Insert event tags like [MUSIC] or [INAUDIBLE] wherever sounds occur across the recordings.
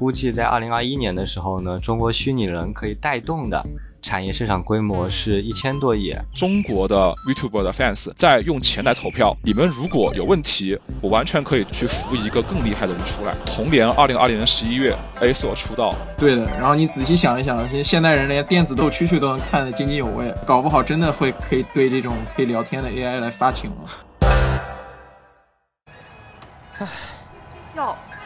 估计在二零二一年的时候呢，中国虚拟人可以带动的产业市场规模是一千多亿。中国的 YouTuber 的 fans 在用钱来投票，你们如果有问题，我完全可以去扶一个更厉害的人出来。同年二零二零年十一月，A 所出道。对的，然后你仔细想一想，现现代人连电子斗蛐蛐都能看得津津有味，搞不好真的会可以对这种可以聊天的 AI 来发情了。唉，哟，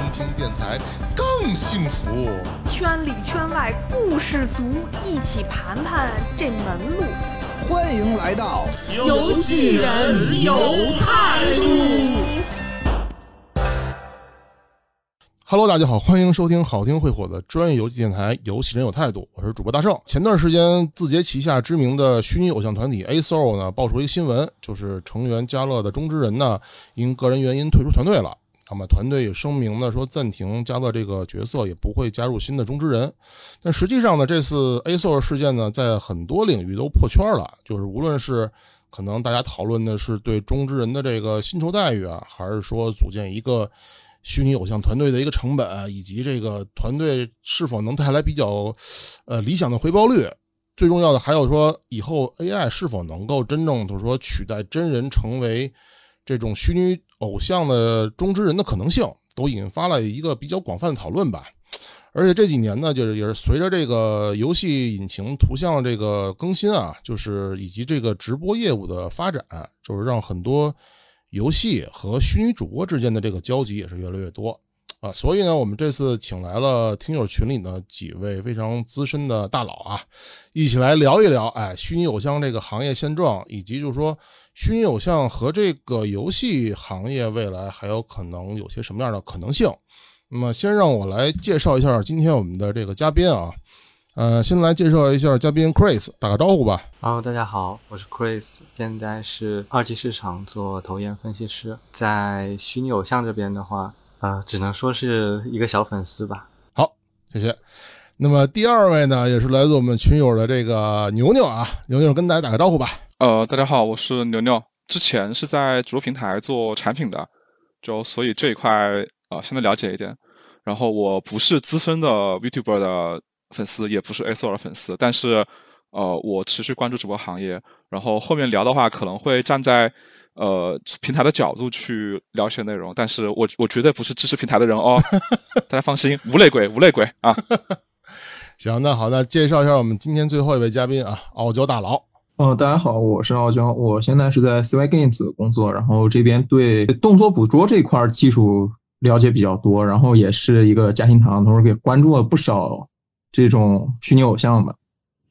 听听电台更幸福。圈里圈外故事足，一起盘盘这门路。欢迎来到游戏人有态度。Hello，大家好，欢迎收听好听会火的专业游戏电台《游戏人有态度》，我是主播大圣。前段时间，字节旗下知名的虚拟偶像团体 A Soul 呢，爆出一个新闻，就是成员加乐的中之人呢，因个人原因退出团队了。那么团队也声明呢，说暂停加乐这个角色，也不会加入新的中之人。但实际上呢，这次 A Soul 事件呢，在很多领域都破圈了，就是无论是可能大家讨论的是对中之人的这个薪酬待遇啊，还是说组建一个。虚拟偶像团队的一个成本，以及这个团队是否能带来比较，呃理想的回报率，最重要的还有说以后 AI 是否能够真正就是说取代真人成为这种虚拟偶像的中之人的可能性，都引发了一个比较广泛的讨论吧。而且这几年呢，就是也是随着这个游戏引擎图像这个更新啊，就是以及这个直播业务的发展，就是让很多。游戏和虚拟主播之间的这个交集也是越来越多啊，所以呢，我们这次请来了听友群里的几位非常资深的大佬啊，一起来聊一聊，哎，虚拟偶像这个行业现状，以及就是说虚拟偶像和这个游戏行业未来还有可能有些什么样的可能性。那么，先让我来介绍一下今天我们的这个嘉宾啊。呃，先来介绍一下嘉宾 Chris，打个招呼吧。Hello，大家好，我是 Chris，现在是二级市场做投研分析师，在虚拟偶像这边的话，呃，只能说是一个小粉丝吧。好，谢谢。那么第二位呢，也是来自我们群友的这个牛牛啊，牛牛跟大家打个招呼吧。呃，大家好，我是牛牛，之前是在主流平台做产品的，就所以这一块啊相对了解一点。然后我不是资深的 VTuber 的。粉丝也不是 A o 的粉丝，但是，呃，我持续关注直播行业。然后后面聊的话，可能会站在呃平台的角度去聊一些内容。但是我我绝对不是支持平台的人哦，[LAUGHS] 大家放心，无内鬼，无内鬼啊。[LAUGHS] 行，那好，那介绍一下我们今天最后一位嘉宾啊，[LAUGHS] 傲娇大佬。哦，大家好，我是傲娇，我现在是在 CY Games 工作，然后这边对动作捕捉这块技术了解比较多，然后也是一个嘉兴堂，同时给关注了不少。这种虚拟偶像吧，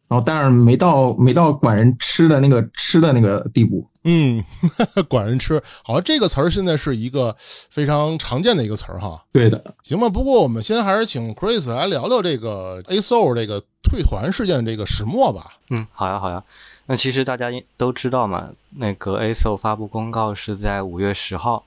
然后但是没到没到管人吃的那个吃的那个地步。嗯，[LAUGHS] 管人吃，好像这个词儿现在是一个非常常见的一个词儿哈。对的，行吧。不过我们先还是请 Chris 来聊聊这个 A Soul 这个退团事件这个始末吧。嗯，好呀，好呀。那其实大家都知道嘛，那个 A Soul 发布公告是在五月十号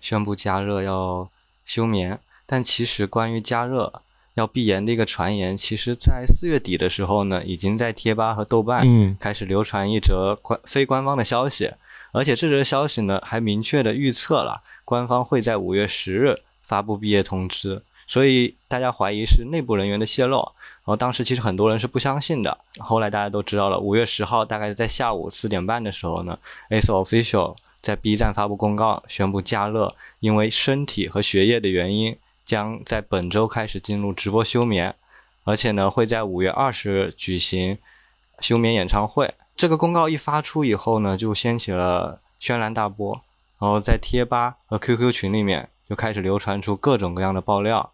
宣布加热要休眠，但其实关于加热。要闭言的一个传言，其实，在四月底的时候呢，已经在贴吧和豆瓣开始流传一则官非官方的消息，而且这则消息呢，还明确的预测了官方会在五月十日发布毕业通知，所以大家怀疑是内部人员的泄露。然后当时其实很多人是不相信的，后来大家都知道了，五月十号大概在下午四点半的时候呢，AS Official 在 B 站发布公告，宣布加乐因为身体和学业的原因。将在本周开始进入直播休眠，而且呢会在五月二十日举行休眠演唱会。这个公告一发出以后呢，就掀起了轩然大波，然后在贴吧和 QQ 群里面就开始流传出各种各样的爆料。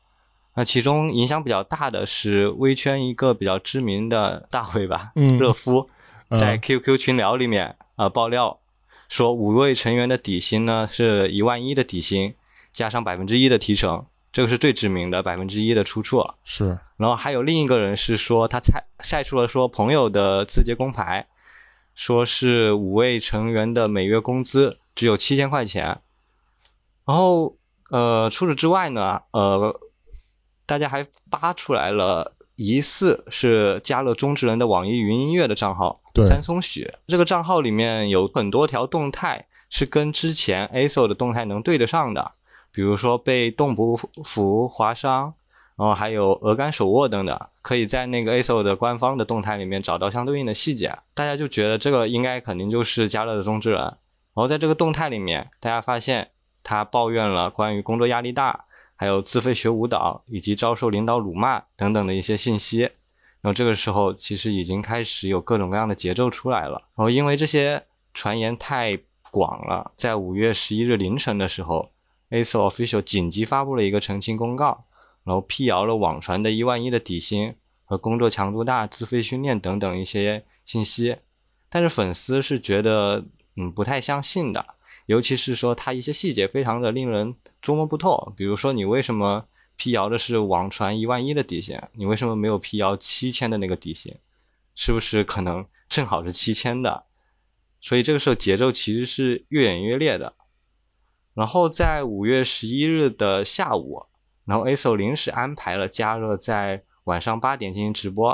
那其中影响比较大的是微圈一个比较知名的大 V 吧，热夫，在 QQ 群聊里面啊爆料说，五位成员的底薪呢是一万一的底薪，加上百分之一的提成。这个是最知名的百分之一的出处，是。然后还有另一个人是说他晒晒出了说朋友的字节工牌，说是五位成员的每月工资只有七千块钱。然后呃，除此之外呢，呃，大家还扒出来了疑似是加乐中之人的网易云音乐的账号对三松雪。这个账号里面有很多条动态是跟之前 ASO 的动态能对得上的，比如说被动不服划伤。然后还有鹅肝手握等等，可以在那个 ASO 的官方的动态里面找到相对应的细节。大家就觉得这个应该肯定就是加乐的中之人。然后在这个动态里面，大家发现他抱怨了关于工作压力大，还有自费学舞蹈以及遭受领导辱骂等等的一些信息。然后这个时候其实已经开始有各种各样的节奏出来了。然后因为这些传言太广了，在五月十一日凌晨的时候，ASO Official 紧急发布了一个澄清公告。然后辟谣了网传的一万一的底薪和工作强度大、自费训练等等一些信息，但是粉丝是觉得嗯不太相信的，尤其是说他一些细节非常的令人捉摸不透，比如说你为什么辟谣的是网传一万一的底薪，你为什么没有辟谣七千的那个底薪？是不是可能正好是七千的？所以这个时候节奏其实是越演越烈的。然后在五月十一日的下午。然后 ASO 临时安排了加热在晚上八点进行直播，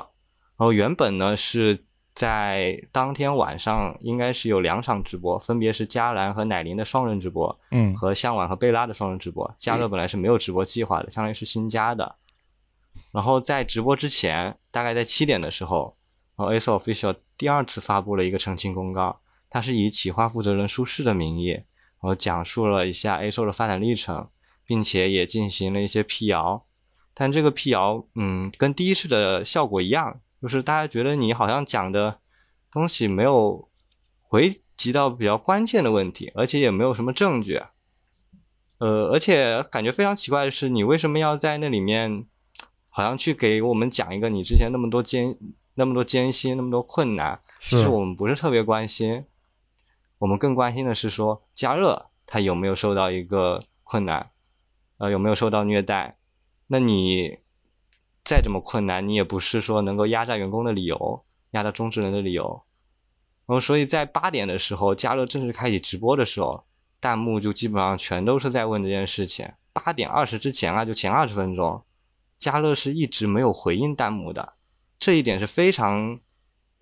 然后原本呢是在当天晚上应该是有两场直播，分别是加兰和乃琳的双人直播，嗯和向晚和贝拉的双人直播。加乐本来是没有直播计划的，相当于是新加的。然后在直播之前，大概在七点的时候，然后 ASO Official 第二次发布了一个澄清公告，它是以企划负责人舒适的名义，然后讲述了一下 ASO 的发展历程。并且也进行了一些辟谣，但这个辟谣，嗯，跟第一次的效果一样，就是大家觉得你好像讲的东西没有回及到比较关键的问题，而且也没有什么证据。呃，而且感觉非常奇怪的是，你为什么要在那里面，好像去给我们讲一个你之前那么多艰、那么多艰辛、那么多困难？其实我们不是特别关心，我们更关心的是说加热他有没有受到一个困难。呃，有没有受到虐待？那你再怎么困难，你也不是说能够压榨员工的理由，压榨中职人的理由。然后，所以在八点的时候，加热正式开启直播的时候，弹幕就基本上全都是在问这件事情。八点二十之前啊，就前二十分钟，加热是一直没有回应弹幕的，这一点是非常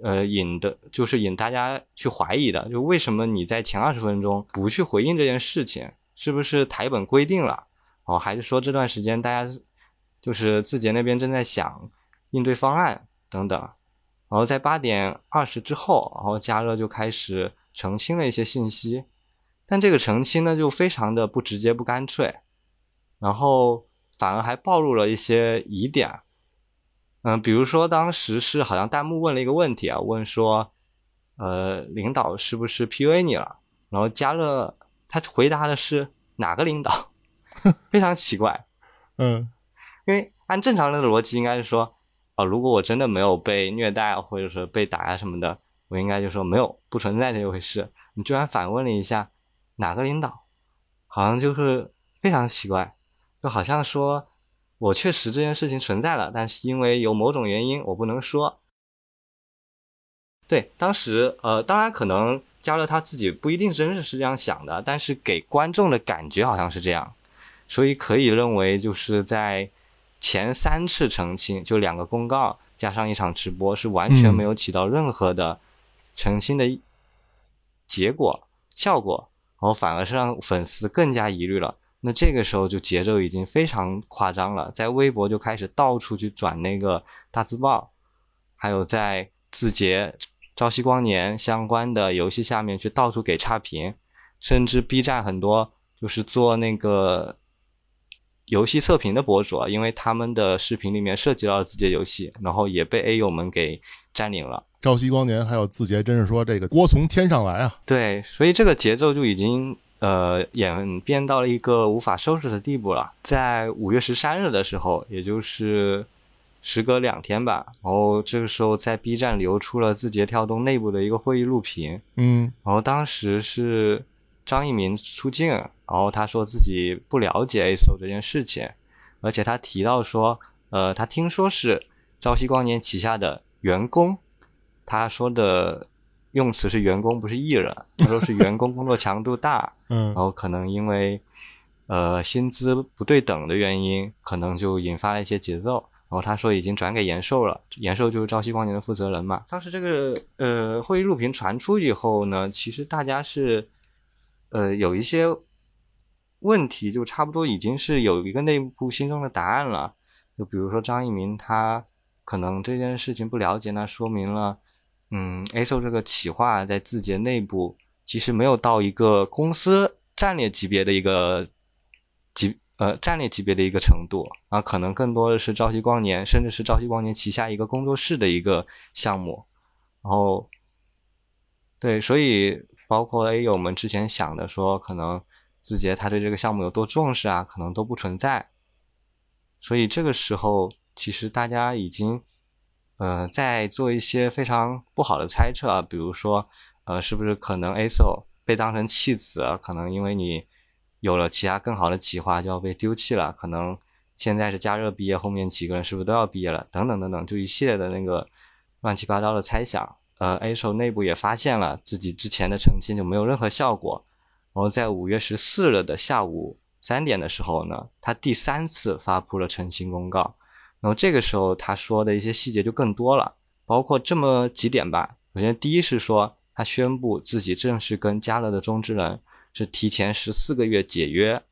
呃引的，就是引大家去怀疑的，就为什么你在前二十分钟不去回应这件事情，是不是台本规定了？哦，还是说这段时间大家就是字节那边正在想应对方案等等，然后在八点二十之后，然后加热就开始澄清了一些信息，但这个澄清呢就非常的不直接不干脆，然后反而还暴露了一些疑点，嗯，比如说当时是好像弹幕问了一个问题啊，问说，呃，领导是不是 PUA 你了？然后加热他回答的是哪个领导？[LAUGHS] 非常奇怪，嗯，因为按正常人的逻辑应该是说，啊，如果我真的没有被虐待或者说被打啊什么的，我应该就说没有，不存在这一回事。你居然反问了一下哪个领导，好像就是非常奇怪，就好像说我确实这件事情存在了，但是因为有某种原因我不能说。对，当时呃，当然可能加勒他自己不一定真是是这样想的，但是给观众的感觉好像是这样。所以可以认为，就是在前三次澄清，就两个公告加上一场直播，是完全没有起到任何的澄清的结果效果，然后反而是让粉丝更加疑虑了。那这个时候就节奏已经非常夸张了，在微博就开始到处去转那个大字报，还有在字节、朝夕光年相关的游戏下面去到处给差评，甚至 B 站很多就是做那个。游戏测评的博主啊，因为他们的视频里面涉及到了字节游戏，然后也被 A 友们给占领了。朝夕光年还有字节，真是说这个锅从天上来啊！对，所以这个节奏就已经呃演变到了一个无法收拾的地步了。在五月十三日的时候，也就是时隔两天吧，然后这个时候在 B 站流出了字节跳动内部的一个会议录屏，嗯，然后当时是张一鸣出镜。然后他说自己不了解 ASO 这件事情，而且他提到说，呃，他听说是朝夕光年旗下的员工，他说的用词是员工，不是艺人。他说是员工工作强度大，[LAUGHS] 嗯然后可能因为呃薪资不对等的原因，可能就引发了一些节奏。然后他说已经转给延寿了，延寿就是朝夕光年的负责人嘛。当时这个呃会议录屏传出以后呢，其实大家是呃有一些问题，就差不多已经是有一个内部心中的答案了。就比如说张一鸣他可能这件事情不了解，那说明了嗯 ASO 这个企划在字节内部其实没有到一个公司战略级别的一个级呃战略级别的一个程度啊，可能更多的是朝夕光年，甚至是朝夕光年旗下一个工作室的一个项目。然后，对，所以包括 A 友们之前想的说，可能字节他对这个项目有多重视啊，可能都不存在。所以这个时候，其实大家已经呃在做一些非常不好的猜测啊，比如说呃是不是可能 ASO 被当成弃子啊，可能因为你有了其他更好的企划就要被丢弃了，可能现在是加热毕业，后面几个人是不是都要毕业了？等等等等，就一系列的那个乱七八糟的猜想。呃，Aso 内部也发现了自己之前的澄清就没有任何效果，然后在五月十四日的下午三点的时候呢，他第三次发布了澄清公告。然后这个时候他说的一些细节就更多了，包括这么几点吧。首先，第一是说他宣布自己正式跟加乐的中之人是提前十四个月解约。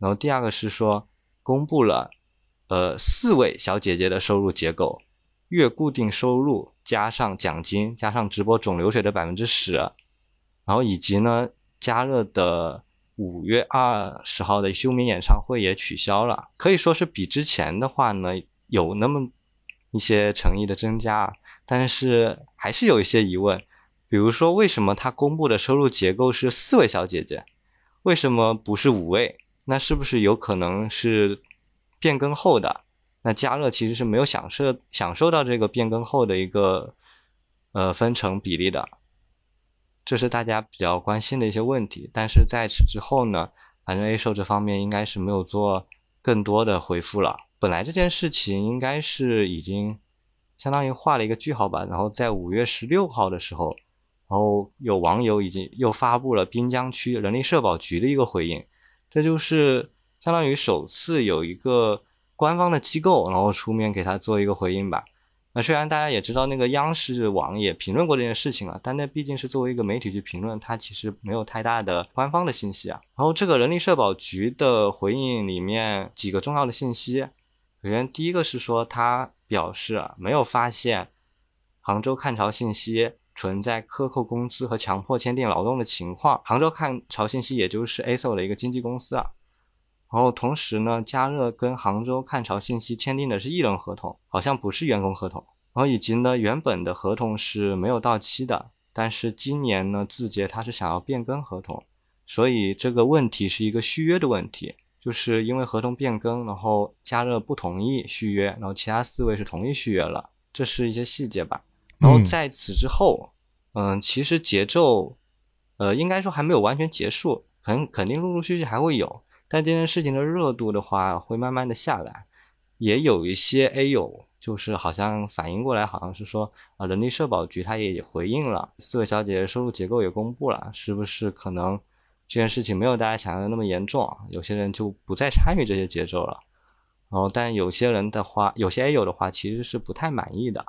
然后第二个是说公布了呃四位小姐姐的收入结构，月固定收入加上奖金加上直播总流水的百分之十，然后以及呢嘉乐的五月二十号的休眠演唱会也取消了，可以说是比之前的话呢有那么一些诚意的增加，但是还是有一些疑问，比如说为什么他公布的收入结构是四位小姐姐，为什么不是五位？那是不是有可能是变更后的？那嘉乐其实是没有享受享受到这个变更后的一个呃分成比例的，这是大家比较关心的一些问题。但是在此之后呢，反正 A 售这方面应该是没有做更多的回复了。本来这件事情应该是已经相当于画了一个句号吧。然后在五月十六号的时候，然后有网友已经又发布了滨江区人力社保局的一个回应，这就是相当于首次有一个。官方的机构，然后出面给他做一个回应吧。那虽然大家也知道那个央视网也评论过这件事情了，但那毕竟是作为一个媒体去评论，它其实没有太大的官方的信息啊。然后这个人力社保局的回应里面几个重要的信息，首先第一个是说他表示啊没有发现杭州看潮信息存在克扣工资和强迫签订劳动的情况。杭州看潮信息也就是 ASO 的一个经纪公司啊。然后同时呢，加热跟杭州看潮信息签订的是艺人合同，好像不是员工合同。然后以及呢，原本的合同是没有到期的，但是今年呢，字节它是想要变更合同，所以这个问题是一个续约的问题，就是因为合同变更，然后加热不同意续约，然后其他四位是同意续约了，这是一些细节吧。然后在此之后，嗯，其实节奏，呃，应该说还没有完全结束，肯肯定陆陆续续还会有。但这件事情的热度的话，会慢慢的下来，也有一些 A 友就是好像反应过来，好像是说啊，人力社保局他也回应了，四位小姐姐收入结构也公布了，是不是可能这件事情没有大家想象的那么严重？有些人就不再参与这些节奏了。然后，但有些人的话，有些 A 友的话其实是不太满意的，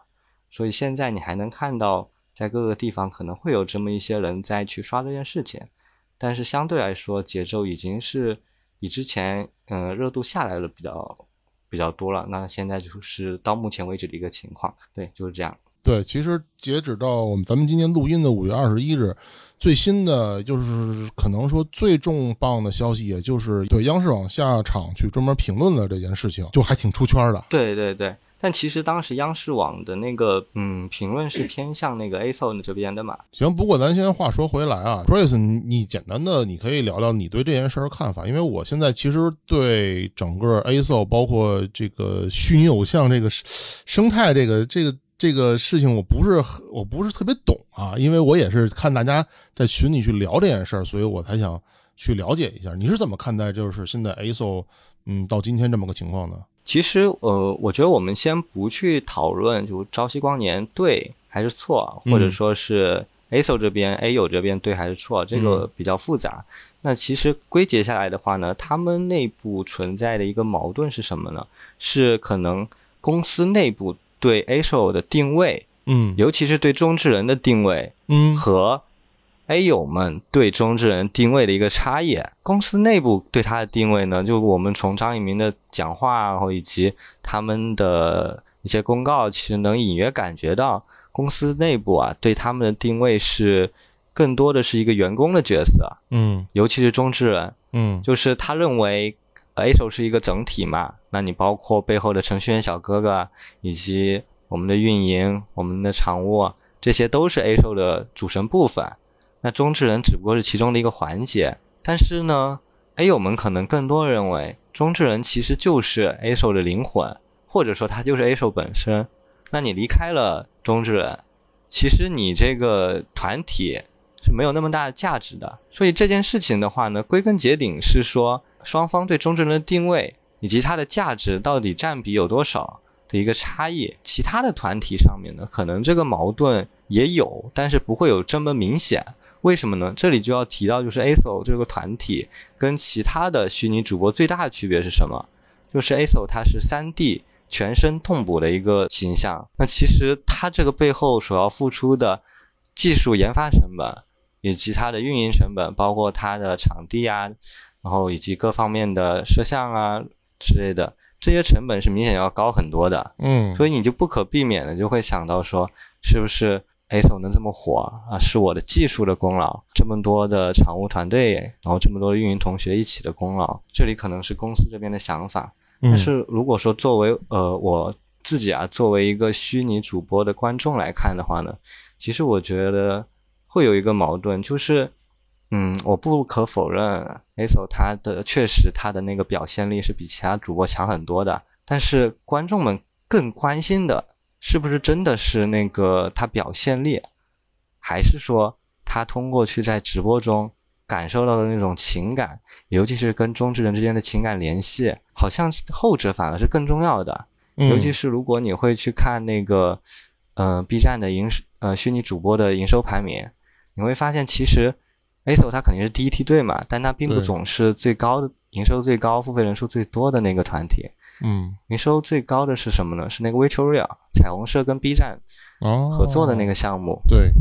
所以现在你还能看到在各个地方可能会有这么一些人在去刷这件事情，但是相对来说节奏已经是。比之前，嗯，热度下来了比较比较多了。那现在就是到目前为止的一个情况，对，就是这样。对，其实截止到我们咱们今天录音的五月二十一日，最新的就是可能说最重磅的消息，也就是对央视网下场去专门评论了这件事情，就还挺出圈的。对对对。但其实当时央视网的那个嗯评论是偏向那个 ASO 这边的嘛。行，不过咱先话说回来啊，Chris，你简单的你可以聊聊你对这件事儿看法，因为我现在其实对整个 ASO 包括这个虚拟偶像这个生态这个这个这个事情，我不是我不是特别懂啊，因为我也是看大家在群里去聊这件事儿，所以我才想去了解一下，你是怎么看待就是现在 ASO 嗯到今天这么个情况呢？其实呃，我觉得我们先不去讨论就朝夕光年对还是错，或者嗯说是 ASO 这边 A 友这边对还是错，这个比较复杂。那其实归结下来的话呢，他们内部存在的一个矛盾是什么呢？是可能公司内部对 ASO 的定位，嗯尤其是对中之人的定位，嗯和 A 友们对中之人定位的一个差异。公司内部对他的定位呢，就我们从张一鸣的讲话，然后以及他们的一些公告，其实能隐约感觉到，公司内部啊对他们的定位是更多的是一个员工的角色，嗯尤其是中之人，嗯就是他认为 A 手是一个整体嘛，那你包括背后的程序员小哥哥，以及我们的运营、我们的常务，这些都是 A 手的组成部分。那中之人只不过是其中的一个环节。但是呢，A 友们可能更多认为中之人其实就是 A 手的灵魂，或者说他就是 A 手本身。那你离开了中之人，其实你这个团体是没有那么大的价值的。所以这件事情的话呢，归根结底是说双方对中之人的定位以及它的价值到底占比有多少的一个差异。其他的团体上面呢，可能这个矛盾也有，但是不会有这么明显。为什么呢？这里就要提到，就是 ASO 这个团体跟其他的虚拟主播最大的区别是什么？就是 ASO 它是三 D 全身痛补的一个形象，那其实它这个背后所要付出的技术研发成本，以及它的运营成本，包括它的场地啊，然后以及各方面的摄像啊之类的，这些成本是明显要高很多的。嗯所以你就不可避免的就会想到说，是不是 ASO 能这么火啊？是我的技术的功劳，这么多的常务团队，然后这么多的运营同学一起的功劳，这里可能是公司这边的想法。嗯但是如果说作为呃我自己啊，作为一个虚拟主播的观众来看的话呢，其实我觉得会有一个矛盾，就是嗯，我不可否认 ASO 他的确实他的那个表现力是比其他主播强很多的，但是观众们更关心的是不是真的是那个他表现力，还是说他通过去在直播中感受到的那种情感，尤其是跟中之人之间的情感联系，好像后者反而是更重要的。嗯尤其是如果你会去看那个，呃，B 站的营收呃虚拟主播的营收排名，你会发现其实 ASO 它肯定是第一梯队嘛，但它并不总是最高的营收最高、付费人数最多的那个团体。嗯营收最高的是什么呢？是那个 Victoria 彩虹社跟 B 站哦合作的那个项目。对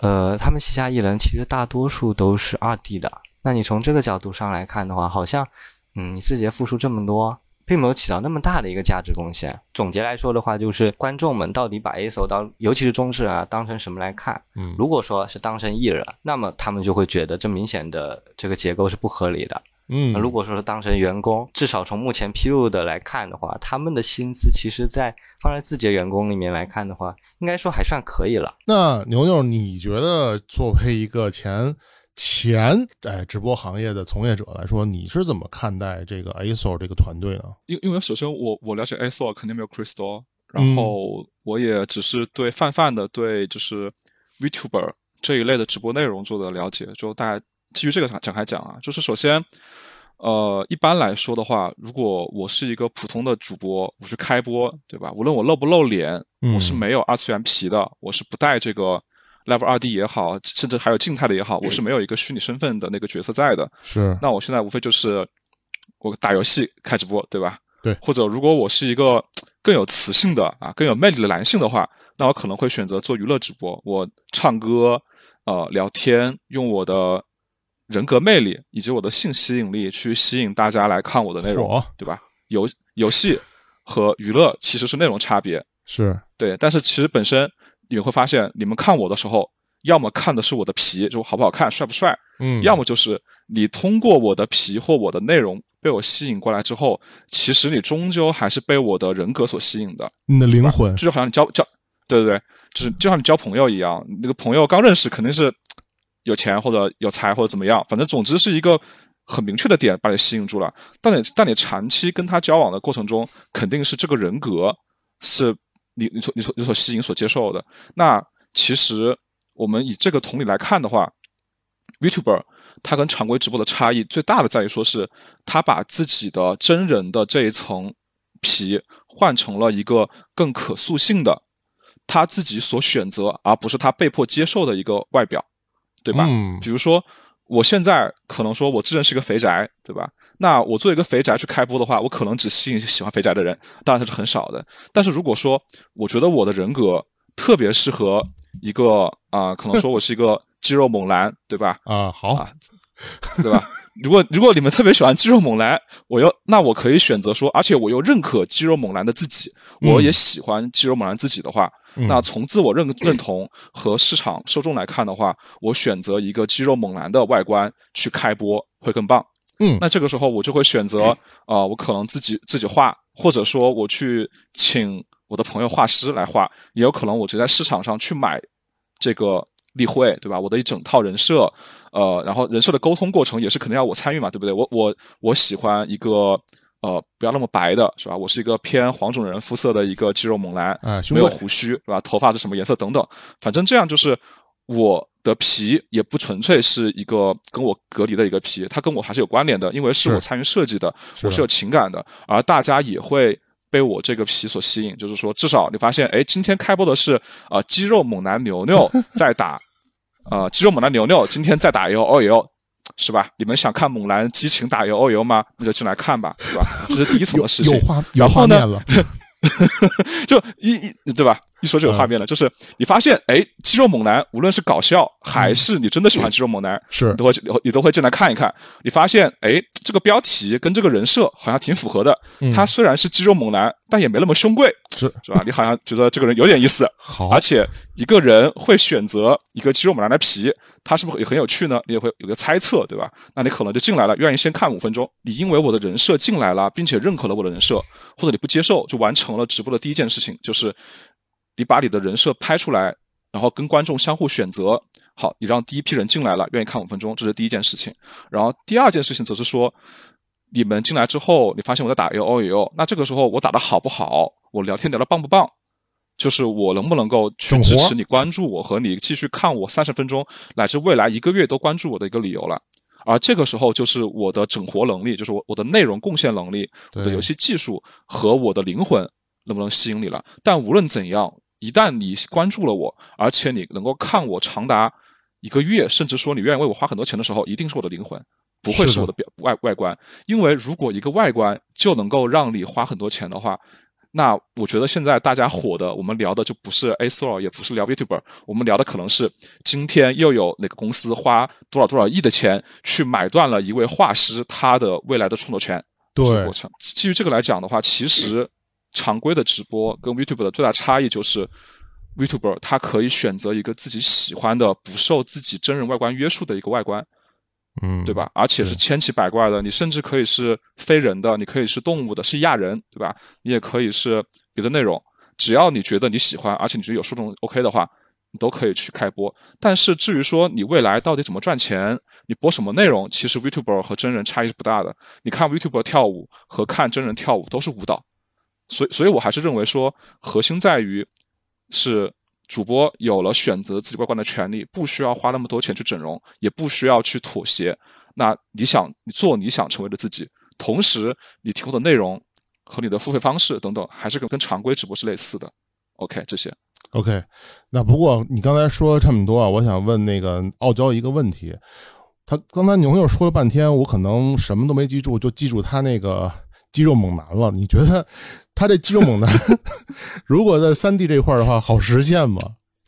呃，他们旗下艺人其实大多数都是二 D 的。那你从这个角度上来看的话，好像，嗯，你字节付出这么多，并没有起到那么大的一个价值贡献。总结来说的话，就是观众们到底把 ASO 当，尤其是中视啊，当成什么来看？嗯如果说是当成艺人，那么他们就会觉得这明显的这个结构是不合理的。嗯那如果说是当成员工，至少从目前披露的来看的话，他们的薪资其实在放在字节员工里面来看的话，应该说还算可以了。那牛牛，你觉得作为一个前前哎直播行业的从业者来说，你是怎么看待这个 ASO 这个团队呢？因因为首先我我了解 ASO 肯定没有 Crystal，然嗯后我也只是对泛泛的对就是 VTuber 这一类的直播内容做的了解，就大概基于这个展展开讲啊，就是首先，呃，一般来说的话，如果我是一个普通的主播，我去开播，对吧？无论我露不露脸，嗯我是没有二次元皮的，我是不带这个 Level 二 D 也好，甚至还有静态的也好，我是没有一个虚拟身份的那个角色在的。是那我现在无非就是我打游戏开直播，对吧？对或者如果我是一个更有磁性的啊，更有魅力的男性的话，那我可能会选择做娱乐直播，我唱歌、呃聊天，用我的人格魅力以及我的性吸引力去吸引大家来看我的内容，对吧？游游戏和娱乐其实是内容差别，是对，但是其实本身你们会发现，你们看我的时候，要么看的是我的皮，就好不好看、帅不帅，嗯，要么就是你通过我的皮或我的内容被我吸引过来之后，其实你终究还是被我的人格所吸引的。你的灵魂这就好像你交交，对对对，就是就像你交朋友一样，那个朋友刚认识肯定是有钱或者有才或者怎么样，反正总之是一个很明确的点把你吸引住了。但你但你长期跟他交往的过程中，肯定是这个人格是你你所你所你所吸引所接受的。那其实我们以这个同理来看的话，YouTuber 它跟常规直播的差异最大的在于说是，他把自己的真人的这一层皮换成了一个更可塑性的，他自己所选择，而不是他被迫接受的一个外表，对吧？嗯比如说，我现在可能说我自认是一个肥宅，对吧？那我作为一个肥宅去开播的话，我可能只吸引喜欢肥宅的人，当然它是很少的。但是如果说我觉得我的人格特别适合一个啊、可能说我是一个肌肉猛男，对吧？啊，好啊，对吧？如果如果你们特别喜欢肌肉猛男，我又那我可以选择说，而且我又认可肌肉猛男的自己，我也喜欢肌肉猛男自己的话，嗯那从自我认认同和市场受众来看的话，我选择一个肌肉猛男的外观去开播会更棒。嗯那这个时候我就会选择啊、呃我可能自己自己画，或者说我去请我的朋友画师来画，也有可能我直接在市场上去买这个例会，对吧？我的一整套人设，呃，然后人设的沟通过程也是肯定要我参与嘛，对不对？我我我喜欢一个呃不要那么白的，是吧？我是一个偏黄种人肤色的一个肌肉猛男，没有胡须，是吧？头发是什么颜色等等，反正这样就是我的皮也不纯粹是一个跟我隔离的一个皮，它跟我还是有关联的，因为是是我参与设计的，是我是有情感的，而大家也会。被我这个皮所吸引，就是说，至少你发现，哎，今天开播的是啊、呃肌肉猛男牛牛在打，呃，肌肉猛男牛牛今天在打 L O L，是吧？你们想看猛男激情打 L O L 吗？那就进来看吧，是吧？这是第一层的事情。[LAUGHS] 有画有然后呢画面了，[LAUGHS] 就一一对吧？一说这个画面了，就是你发现，哎，肌肉猛男无论是搞笑还是你真的喜欢肌肉猛男，是你都会你都会进来看一看。你发现，哎，这个标题跟这个人设好像挺符合的。嗯他虽然是肌肉猛男，但也没那么凶贵，是是吧？你好像觉得这个人有点意思。好而且一个人会选择一个肌肉猛男的皮，他是不是也很有趣呢？你也会有个猜测，对吧？那你可能就进来了，愿意先看五分钟。你因为我的人设进来了，并且认可了我的人设，或者你不接受，就完成了直播的第一件事情，就是你把你的人设拍出来，然后跟观众相互选择。好，你让第一批人进来了，愿意看五分钟，这是第一件事情。然后第二件事情则是说，你们进来之后，你发现我在打 L O L，那这个时候我打的好不好，我聊天聊的棒不棒，就是我能不能够去支持你关注我和你继续看我三十分钟，乃至未来一个月都关注我的一个理由了。而这个时候就是我的整活能力，就是我我的内容贡献能力，我的游戏技术和我的灵魂能不能吸引你了。但无论怎样，一旦你关注了我，而且你能够看我长达一个月，甚至说你愿意为我花很多钱的时候，一定是我的灵魂，不会是我的表外外观。因为如果一个外观就能够让你花很多钱的话，那我觉得现在大家火的，我们聊的就不是 A Store，也不是聊 VTuber，我们聊的可能是今天又有哪个公司花多少多少亿的钱去买断了一位画师他的未来的创作权。对过程。基于这个来讲的话，其实常规的直播跟 VTuber 的最大差异就是，VTuber 它可以选择一个自己喜欢的、不受自己真人外观约束的一个外观，嗯，对？吧？而且是千奇百怪的，你甚至可以是非人的，你可以是动物的，是亚人，对吧？你也可以是别的内容，只要你觉得你喜欢，而且你觉得有受众 OK 的话。你都可以去开播，但是至于说你未来到底怎么赚钱，你播什么内容，其实 VTuber 和真人差异是不大的。你看 VTuber 跳舞和看真人跳舞都是舞蹈，所以，所以我还是认为说，核心在于是主播有了选择自己外观的权利，不需要花那么多钱去整容，也不需要去妥协。那你想你做你想成为的自己，同时你提供的内容和你的付费方式等等，还是跟跟常规直播是类似的。OK，这些 OK，那不过你刚才说了这么多啊，我想问那个傲娇一个问题。他刚才牛牛说了半天，我可能什么都没记住，就记住他那个肌肉猛男了。你觉得他这肌肉猛男，[LAUGHS] 如果在三 D 这块儿的话，好实现吗？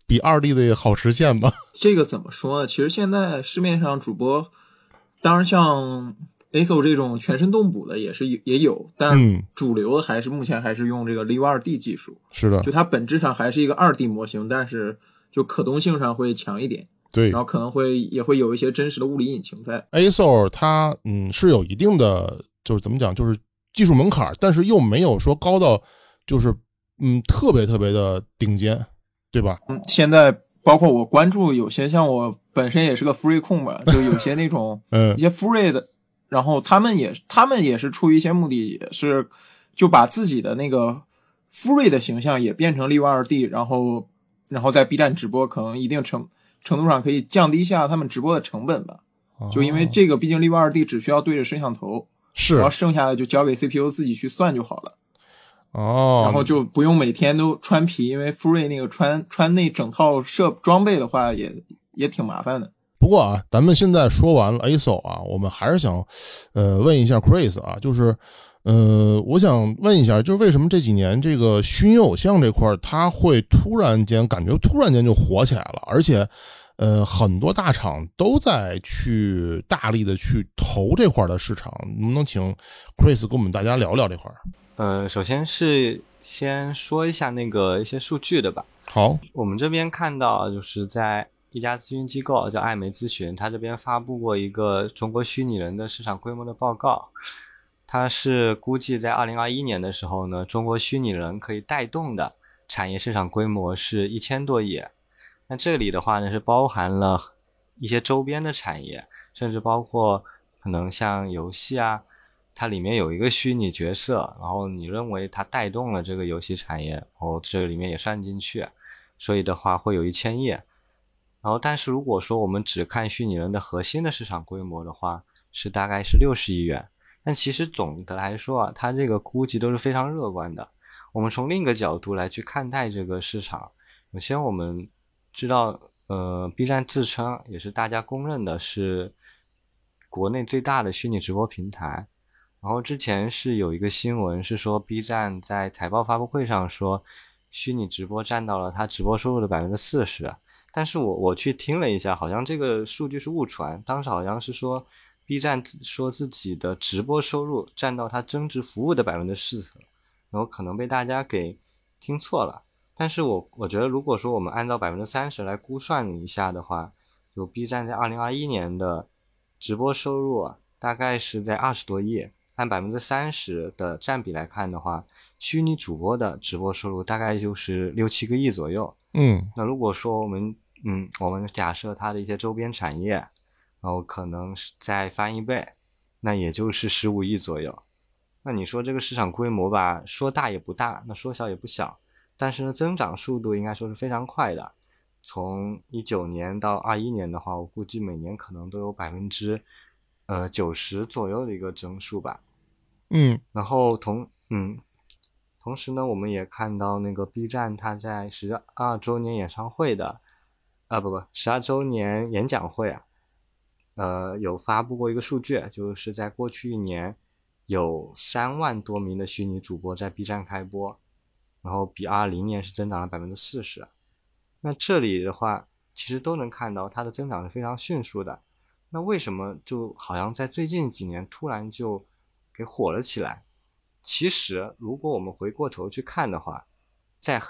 比二 D 的好实现吗？这个怎么说呢？其实现在市面上主播，当然像 ASO 这种全身动捕的也是也有，但主流的还是目前还是用这个 Live 二 D 技术，是的就，它本质上还是一个二 D 模型，但是就可动性上会强一点，对然后可能会也会有一些真实的物理引擎在。A s o 它嗯是有一定的，就是怎么讲，就是技术门槛，但是又没有说高到就是嗯特别特别的顶尖，对吧？嗯，现在包括我关注有些像我本身也是个 free 控吧，就有些那种 [LAUGHS] 嗯一些 free 的，然后他们也他们也是出于一些目的，也是就把自己的那个 free 的形象也变成 Live 二 D，然后然后在 B 站直播，可能一定程程度上可以降低一下他们直播的成本吧。就因为这个，毕竟 Live 二 D 只需要对着摄像头，是然后剩下的就交给 CPU 自己去算就好了。哦，然后就不用每天都穿皮，因为 Free 那个穿穿那整套设装备的话也也挺麻烦的。不过啊，咱们现在说完了 ASO 啊，我们还是想，呃，问一下 Chris 啊，就是，呃，我想问一下，就是为什么这几年这个虚拟偶像这块儿，它会突然间感觉突然间就火起来了，而且，呃，很多大厂都在去大力的去投这块的市场，能不能请 Chris 跟我们大家聊聊这块儿？呃，首先是先说一下那个一些数据的吧。好，我们这边看到就是在一家咨询机构叫艾媒咨询，它这边发布过一个中国虚拟人的市场规模的报告。它是估计在二零二一年的时候呢，中国虚拟人可以带动的产业市场规模是一千多亿。那这里的话呢，是包含了一些周边的产业，甚至包括可能像游戏啊，它里面有一个虚拟角色，然后你认为它带动了这个游戏产业，然后这里面也算进去，所以的话会有一千亿。然后，但是如果说我们只看虚拟人的核心的市场规模的话，是大概是六十亿元。但其实总的来说啊，它这个估计都是非常乐观的。我们从另一个角度来去看待这个市场，首先我们知道，呃，B 站自称也是大家公认的是国内最大的虚拟直播平台。然后之前是有一个新闻是说，B 站在财报发布会上说，虚拟直播占到了它直播收入的百分之四十。但是我我去听了一下，好像这个数据是误传，当时好像是说 B 站说自己的直播收入占到它增值服务的百分之四十，然后可能被大家给听错了。但是我我觉得，如果说我们按照百分之三十来估算一下的话，就 B 站在二零二一年的直播收入啊，大概是在二十多亿。按百分之三十的占比来看的话，虚拟主播的直播收入大概就是六七个亿左右。嗯，那如果说我们，嗯，我们假设它的一些周边产业，然后可能是再翻一倍，那也就是十五亿左右。那你说这个市场规模吧，说大也不大，那说小也不小，但是呢，增长速度应该说是非常快的。从一九年到二一年的话，我估计每年可能都有百分之，呃九十左右的一个增速吧。嗯，然后同嗯，同时呢，我们也看到那个 B 站它在十二周年演唱会的，啊不不，十二周年演讲会啊，呃，有发布过一个数据，就是在过去一年有三万多名的虚拟主播在 B 站开播，然后比二零年是增长了百分之四十。那这里的话，其实都能看到它的增长是非常迅速的。那为什么就好像在最近几年突然就给火了起来。其实，如果我们回过头去看的话，在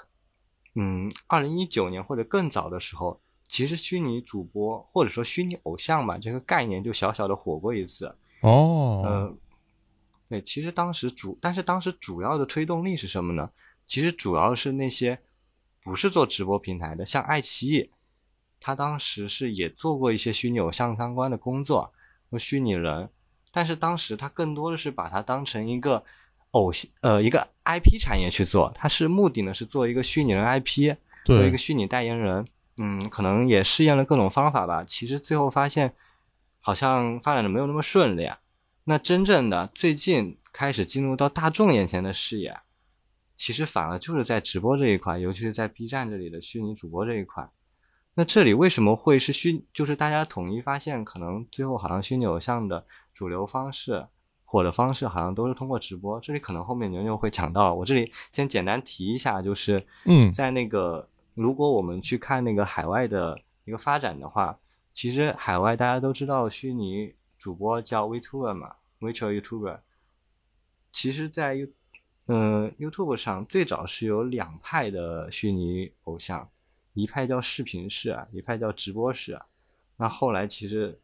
嗯二零一九年或者更早的时候，其实虚拟主播或者说虚拟偶像吧，这个概念就小小的火过一次。哦，呃，对，其实当时主，但是当时主要的推动力是什么呢？其实主要是那些不是做直播平台的，像爱奇艺，他当时是也做过一些虚拟偶像相关的工作和虚拟人。但是当时他更多的是把它当成一个偶像，呃，一个 IP 产业去做，它是目的呢是做一个虚拟人 IP，做一个虚拟代言人。嗯，可能也试验了各种方法吧。其实最后发现，好像发展的没有那么顺利啊。那真正的最近开始进入到大众眼前的视野，其实反而就是在直播这一块，尤其是在 B 站这里的虚拟主播这一块。那这里为什么会是虚？就是大家统一发现，可能最后好像虚拟偶像的主流方式、火的方式，好像都是通过直播。这里可能后面牛牛会讲到，我这里先简单提一下，就是嗯，在那个如果我们去看那个海外的一个发展的话，其实海外大家都知道虚拟主播叫 Vtuber 嘛，Virtual YouTuber。其实，在 U 嗯 YouTube 上最早是有两派的虚拟偶像。一派叫视频式啊，一派叫直播式啊。那后来其实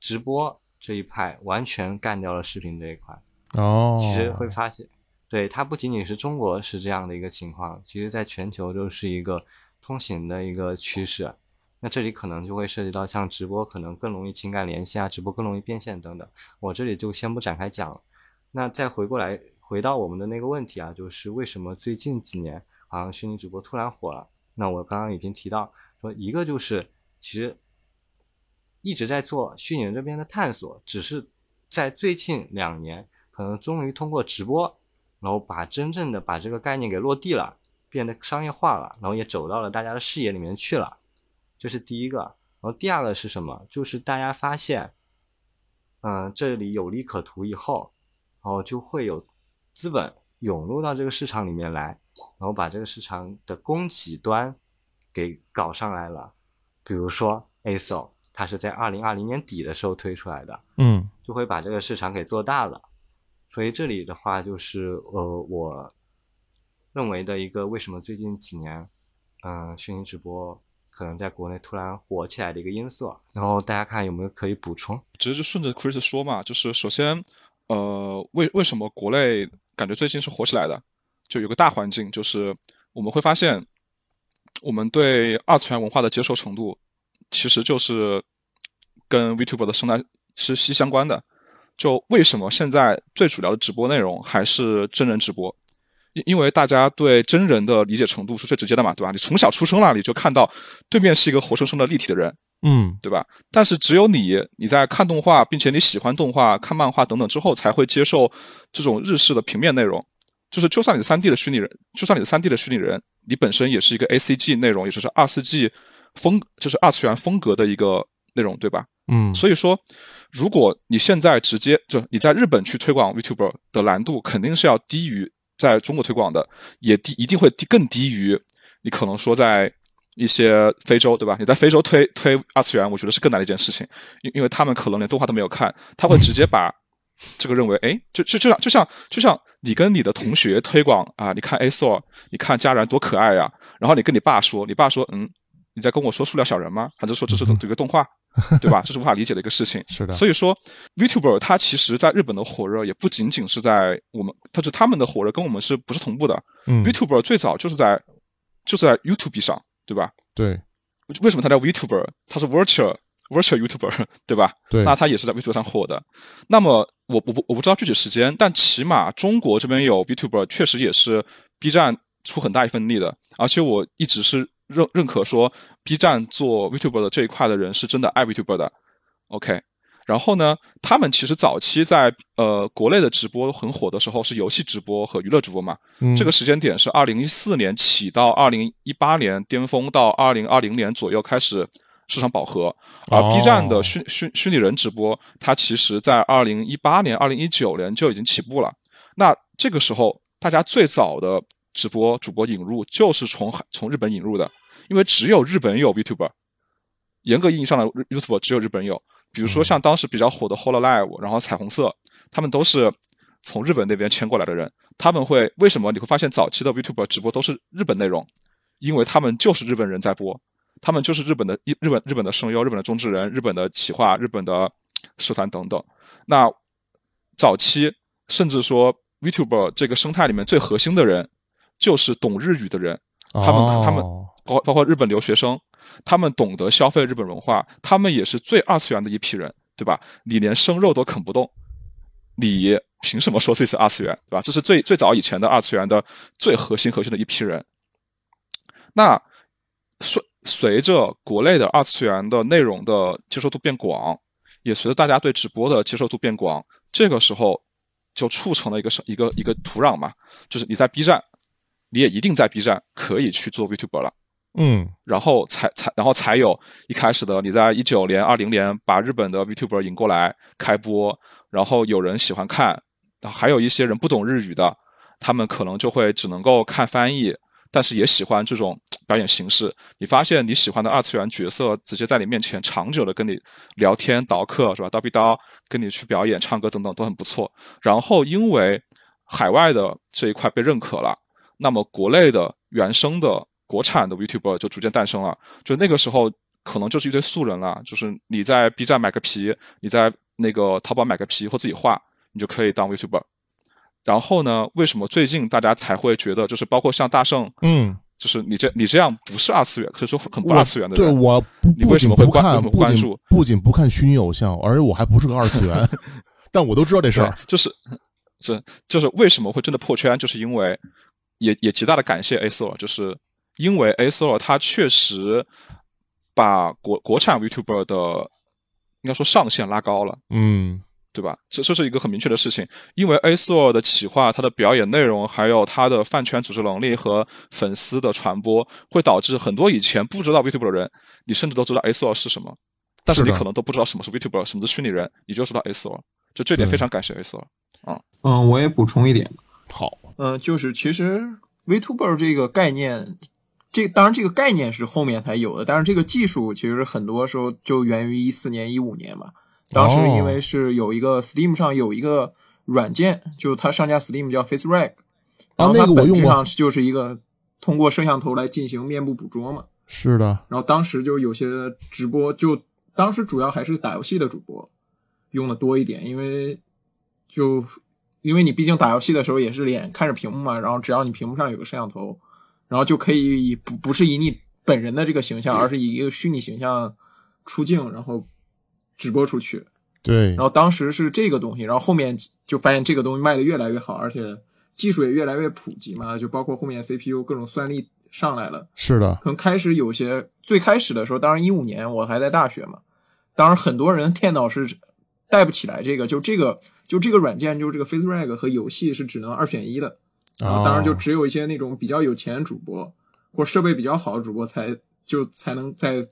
直播这一派完全干掉了视频这一块。哦，其实会发现，对它不仅仅是中国是这样的一个情况，其实在全球都是一个通行的一个趋势。那这里可能就会涉及到像直播可能更容易情感联系啊，直播更容易变现等等。我这里就先不展开讲了。那再回过来回到我们的那个问题啊，就是为什么最近几年好像虚拟主播突然火了？那我刚刚已经提到说，一个就是其实一直在做虚拟这边的探索，只是在最近两年可能终于通过直播，然后把真正的把这个概念给落地了，变得商业化了，然后也走到了大家的视野里面去了，这是第一个。然后第二个是什么？就是大家发现，嗯，这里有利可图以后，然后就会有资本涌入到这个市场里面来，然后把这个市场的供给端给搞上来了。比如说 ASO，它是在二零二零年底的时候推出来的，嗯就会把这个市场给做大了。所以这里的话，就是呃，我认为的一个为什么最近几年，嗯、虚拟直播可能在国内突然火起来的一个因素。然后大家看有没有可以补充？直接就顺着 Chris 说嘛，就是首先，呃，为为什么国内感觉最近是火起来的？就有个大环境，就是我们会发现，我们对二次元文化的接受程度，其实就是跟 VTuber 的生态是息息相关的。就为什么现在最主要的直播内容还是真人直播？因因为大家对真人的理解程度是最直接的嘛，对吧？你从小出生那里就看到对面是一个活生生的立体的人，嗯对吧？但是只有你你在看动画，并且你喜欢动画、看漫画等等之后，才会接受这种日式的平面内容。就是就算你是三 D 的虚拟人，就算你是三 D 的虚拟人，你本身也是一个 A C G 内容，也就是二四 G 风，就是二次元风格的一个内容，对吧？嗯，所以说，如果你现在直接就你在日本去推广 VTuber 的难度，肯定是要低于在中国推广的，也低一定会低更低于你可能说在一些非洲，对吧？你在非洲推推二次元，我觉得是更难的一件事情，因因为他们可能连动画都没有看，他会直接把 [LAUGHS] 这个认为，哎，就就就像就像就像你跟你的同学推广啊，你看 A s o 你看家人多可爱呀、然后你跟你爸说，你爸说，嗯，你在跟我说塑料小人吗？还是说这是这个动画？[LAUGHS] 对吧？这是无法理解的一个事情。是的所以说，VTuber 它其实在日本的火热也不仅仅是在我们，它是他们的火热跟我们是不是同步的、嗯 v t u b e r 最早就是在就是在 YouTube 上，对吧？对为什么他叫 VTuber？他是 Virtual Virtual YouTuber，对吧？对，那他也是在 VTuber 上火的。那么我我不我不知道具体时间，但起码中国这边有 VTuber，确实也是 B 站出很大一份力的。而且我一直是认认可说，B 站做 VTuber 的这一块的人是真的爱 VTuber 的。OK，然后呢，他们其实早期在呃国内的直播很火的时候是游戏直播和娱乐直播嘛。嗯这个时间点是二零一四年起到二零一八年巅峰，到二零二零年左右开始市场饱和。而哦 B 站的虚虚虚拟人直播，它其实在二零一八年、二零一九年就已经起步了。那这个时候，大家最早的直播主播引入就是从从日本引入的，因为只有日本有 VTuber，严格意义上的 YouTube 只有日本有。比如说像当时比较火的 Hololive，然后彩虹色，他们都是从日本那边迁过来的人。他们会为什么你会发现早期的 VTuber 直播都是日本内容？因为他们就是日本人在播，他们就是日本的日本日本的声优、日本的中之人、日本的企划、日本的社团等等。那早期甚至说 VTuber 这个生态里面最核心的人，就是懂日语的人，他们他们哦包包括日本留学生，他们懂得消费日本文化，他们也是最二次元的一批人，对吧？你连生肉都啃不动，你凭什么说自己是二次元，对吧？这是最最早以前的二次元的最核心核心的一批人。那随随着国内的二次元的内容的接受度变广，也随着大家对直播的接受度变广，这个时候就促成了一个一个一个土壤嘛，就是你在 B 站，你也一定在 B 站可以去做 VTuber 了。嗯然后才才然后才有一开始的你在一九年、二零年把日本的 VTuber 引过来开播，然后有人喜欢看，还有一些人不懂日语的，他们可能就会只能够看翻译，但是也喜欢这种表演形式。你发现你喜欢的二次元角色直接在你面前长久的跟你聊天、倒课是吧？叨逼叨，跟你去表演、唱歌等等都很不错。然后因为海外的这一块被认可了，那么国内的原生的国产的 VTuber 就逐渐诞生了。就那个时候，可能就是一堆素人了，就是你在 B 站买个皮，你在那个淘宝买个皮或自己画，你就可以当 VTuber。然后呢，为什么最近大家才会觉得，就是包括像大圣，嗯，就是你这你这样不是二次元，可以说很不二次元的人，对我不你为什不仅不看，不仅关注不仅不看虚拟偶像，而且我还不是个二次元，[LAUGHS] 但我都知道这事儿。，就是这就是为什么会真的破圈，就是因为也也极大的感谢 A 索尔，就是因为 A Solo 它确实把国国产 VTuber 的应该说上限拉高了。嗯。对吧？这这是一个很明确的事情，因为 A Store 的企划、它的表演内容，还有它的饭圈组织能力和粉丝的传播，会导致很多以前不知道 VTuber 的人，你甚至都知道 A Store 是什么，但是你可能都不知道什么是 VTuber，什么是虚拟人，你就知道 A Store，就这点非常感谢 A Store。嗯，我也补充一点，好，嗯，就是其实 VTuber 这个概念，这当然这个概念是后面才有的，但是这个技术其实很多时候就源于一四年、一五年嘛。当时因为是有一个 Steam 上有一个软件，就它上架 Steam 叫 FaceRec，然后它那个我本质用上就是一个通过摄像头来进行面部捕捉嘛。是的，然后当时就有些直播，就当时主要还是打游戏的主播用的多一点，因为就因为你毕竟打游戏的时候也是脸看着屏幕嘛，然后只要你屏幕上有个摄像头，然后就可以以不不是以你本人的这个形象，而是以一个虚拟形象出镜，然后直播出去。对然，后当时是这个东西，然后后面就发现这个东西卖的越来越好，而且技术也越来越普及嘛，就包括后面 CPU 各种算力上来了。是的，可能开始有些最开始的时候，当然一五年我还在大学嘛，当然很多人电脑是带不起来这个，就这个就这个软件，就是这个 FaceRag 和游戏是只能二选一的，然后当然就哦只有一些那种比较有钱主播或设备比较好的主播才就才能在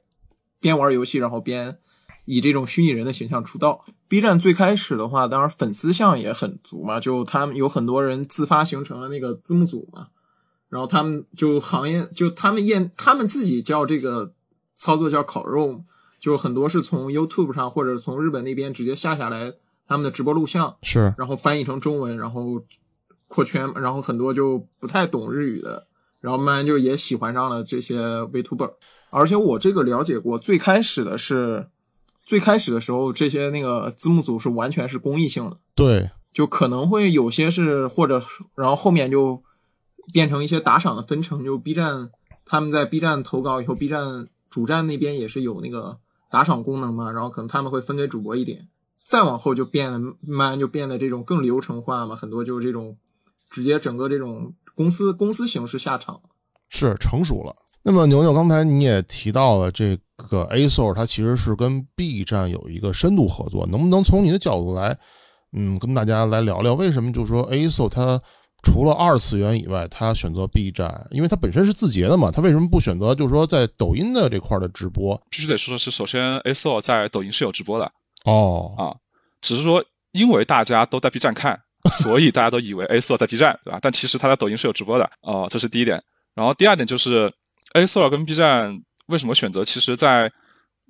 边玩游戏然后边以这种虚拟人的形象出道。B 站最开始的话，当然粉丝向也很足嘛，就他们有很多人自发形成了那个字幕组嘛，然后他们就行业就他们验他们自己叫这个操作叫烤肉，就很多是从 YouTube 上或者从日本那边直接下下来他们的直播录像，是然后翻译成中文，然后扩圈，然后很多就不太懂日语的，然后慢慢就也喜欢上了这些 VTuber。而且我这个了解过，最开始的是最开始的时候，这些那个字幕组是完全是公益性的，对，就可能会有些是或者然后后面就变成一些打赏的分成，就 B 站他们在 B 站投稿以后，B 站主站那边也是有那个打赏功能嘛，然后可能他们会分给主播一点，再往后就变得慢慢就变得这种更流程化嘛，很多就是这种直接整个这种公司公司形式下场。是成熟了。那么牛牛，刚才你也提到了这个 A s o r 它其实是跟 B 站有一个深度合作，能不能从你的角度来，嗯，跟大家来聊聊为什么就是说 A s o r 它除了二次元以外，它选择 B 站，因为它本身是字节的嘛，它为什么不选择就是说在抖音的这块的直播？必须得说的是，首先 A s o 在抖音是有直播的，哦啊只是说因为大家都在 B 站看，[LAUGHS] 所以大家都以为 A s o 在 B 站，对吧？但其实它在抖音是有直播的，哦、这是第一点。然后第二点就是 A s o 跟 B 站为什么选择？其实在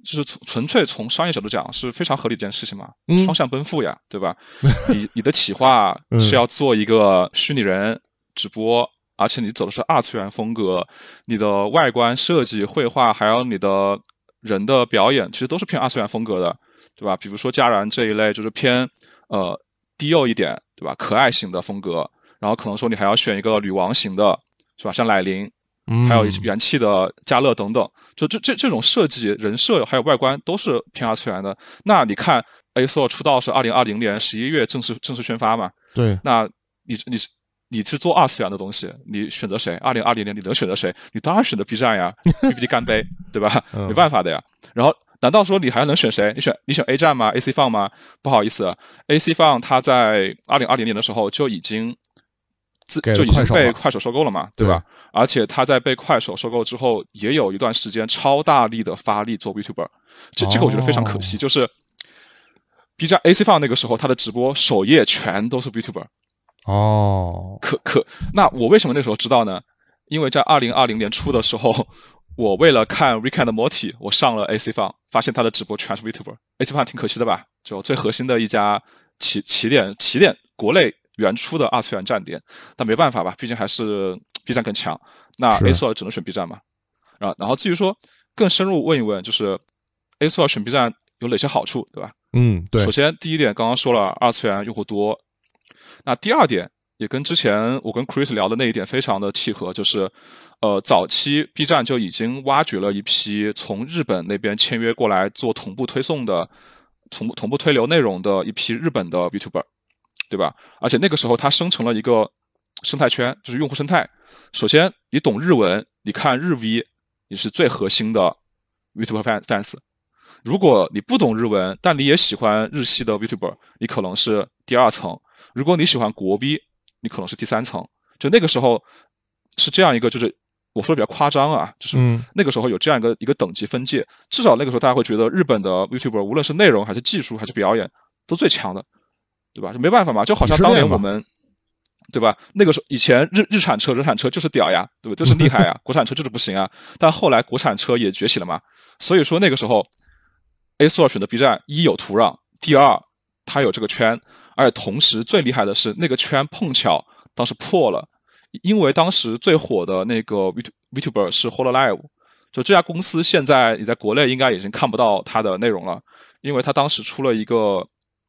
就是纯纯粹从商业角度讲是非常合理的一件事情嘛，嗯双向奔赴呀，对吧？[LAUGHS] 你你的企划嗯是要做一个虚拟人直播，而且你走的是二次元风格，你的外观设计、绘画，还有你的人的表演，其实都是偏二次元风格的，对吧？比如说佳然这一类就是偏呃低幼一点，对吧？可爱型的风格，然后可能说你还要选一个女王型的，是吧？像乃琳，嗯，还有元气的嘉乐等等，就这这这种设计、人设还有外观都是偏二次元的。那你看 A s o 出道是二零二零年十一月正式正式宣发嘛？对，那你你是你是做二次元的东西，你选择谁？二零二零年你能选择谁？你当然选择 B 站呀，B B 干杯，对吧？[LAUGHS] 嗯没办法的呀。然后难道说你还能选谁？你选你选 A 站吗？AC Fun 吗？不好意思，AC Fun 它在二零二零年的时候就已经自就已经被快手收购了嘛，对吧？而且它在被快手收购之后，也有一段时间超大力的发力做 VTuber，这这个我觉得非常可惜，哦就是 B 站 AC Fun 那个时候，它的直播首页全都是 VTuber，哦，可可，那我为什么那时候知道呢？因为在二零二零年初的时候，我为了看 Rick and Morty，我上了 AC Fun，，发现他的直播全是 VTuber。AC Fun 挺可惜的吧？就最核心的一家起起点起点国内原初的二次元站点，但没办法吧，毕竟还是 B 站更强。那是 A 索只能选 B 站嘛。然后然后至于说更深入问一问，就是 A 索选 B 站有哪些好处，对吧？嗯，对首，先，第一点刚刚说了，二次元用户多。那第二点也跟之前我跟 Chris 聊的那一点非常的契合，就是，呃，早期 B 站就已经挖掘了一批从日本那边签约过来做同步推送的、同步同步推流内容的一批日本的 VTuber，对吧？而且那个时候它生成了一个生态圈，就是用户生态。首先，你懂日文，你看日 V，你是最核心的 VTuber fans。如果你不懂日文，但你也喜欢日系的 VTuber，你可能是第二层；如果你喜欢国 V，你可能是第三层。就那个时候是这样一个，就是我说的比较夸张啊，就是嗯那个时候有这样一个一个等级分界，至少那个时候大家会觉得日本的 YouTuber 无论是内容还是技术还是表演都最强的，对吧？就没办法嘛，就好像当年我们。对吧？那个时候以前日日产车、日产车就是屌呀，对不对？就是厉害呀，国产车就是不行啊。但后来国产车也崛起了嘛，所以说那个时候，A 四二选择 B 站，一有土壤，第二它有这个圈，而且同时最厉害的是那个圈碰巧当时破了，因为当时最火的那个 Vt Vtuber 是 Hololive，就这家公司现在你在国内应该已经看不到它的内容了，因为它当时出了一个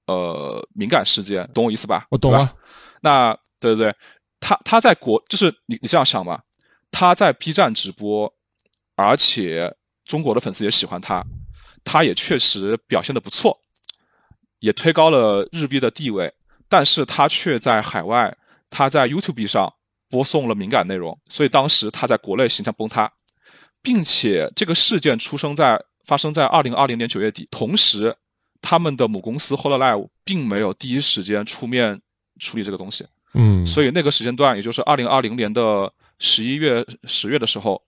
呃敏感事件，懂我意思吧？我懂了。那对对对，他他在国就是你你这样想吧，他在 B 站直播，而且中国的粉丝也喜欢他，他也确实表现的不错，也推高了日币的地位，但是他却在海外，他在 YouTube 上播送了敏感内容，所以当时他在国内形象崩塌，并且这个事件出生在发生在二零二零年九月底，同时他们的母公司 Hololive 并没有第一时间出面处理这个东西。嗯，所以那个时间段，也就是二零二零年的十一月、十月的时候，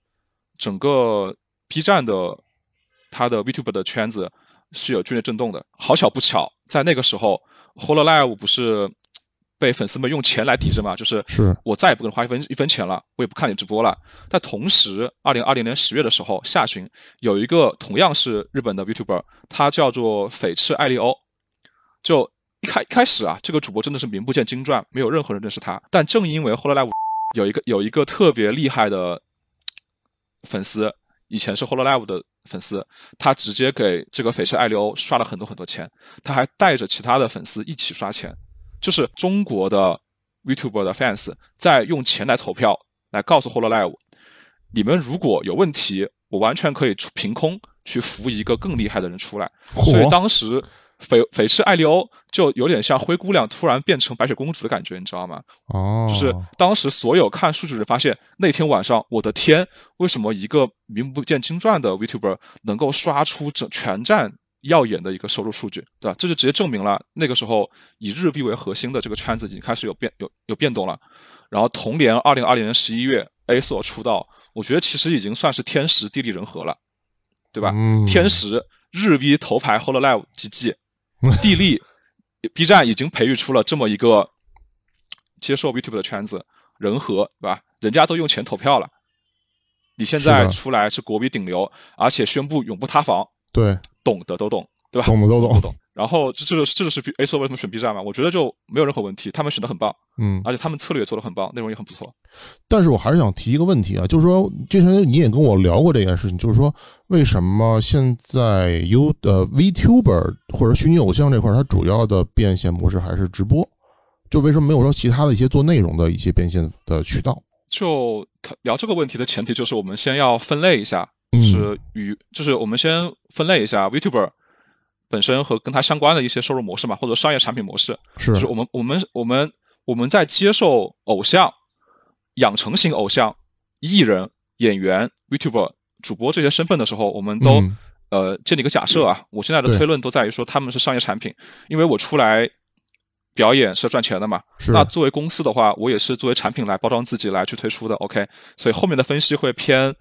整个 B 站的它的 VTuber 的圈子是有剧烈震动的。好巧不巧，在那个时候，Hololive 不是被粉丝们用钱来抵制嘛？就是是我再也不跟你花一分一分钱了，我也不看你直播了。但同时，二零二零年十月的时候下旬，有一个同样是日本的 YouTuber，他叫做翡赤艾利欧，就。一开开始啊，这个主播真的是名不见经传，没有任何人认识他。但正因为 Hololive 有一个有一个特别厉害的粉丝，以前是 Hololive 的粉丝，他直接给这个翡翠爱丽欧刷了很多很多钱，他还带着其他的粉丝一起刷钱，就是中国的 VTuber 的 fans 在用钱来投票，来告诉 Hololive，你们如果有问题，我完全可以凭空去扶一个更厉害的人出来。所以当时。翡翡赤艾利欧就有点像灰姑娘突然变成白雪公主的感觉，你知道吗？哦，就是当时所有看数据的人发现，那天晚上，我的天，为什么一个名不见经传的 Vtuber 能够刷出整全站耀眼的一个收入数据，对吧？这就直接证明了那个时候以日币为核心的这个圈子已经开始有变有有变动了。然后同年二零二零年十一月，A 所出道，我觉得其实已经算是天时地利人和了，对吧？嗯、天时日 V 头牌 Hololive GG。[LAUGHS] 地利，B 站已经培育出了这么一个接受 YouTube 的圈子，人和对吧？人家都用钱投票了，你现在出来是国比顶流，而且宣布永不塌房，对，懂的都懂，对吧？懂的都懂，都懂。然后这就是这就是 A 所为什么选 B 站嘛？我觉得就没有任何问题，他们选的很棒，嗯，而且他们策略也做的很棒，内容也很不错。但是我还是想提一个问题啊，就是说之前你也跟我聊过这件事情，就是说为什么现在 U 的 VTuber 或者虚拟偶像这块，它主要的变现模式还是直播？就为什么没有说其他的一些做内容的一些变现的渠道？就聊这个问题的前提就是我们先要分类一下，就是与就是我们先分类一下 VTuber。本身和跟它相关的一些收入模式嘛，或者商业产品模式，是就是我们我们我们我们在接受偶像、养成型偶像、艺人、演员、YouTuber 主播这些身份的时候，我们都、嗯、呃建立一个假设啊。我现在的推论都在于说他们是商业产品，因为我出来表演是赚钱的嘛。那作为公司的话，我也是作为产品来包装自己来去推出的。OK，所以后面的分析会偏。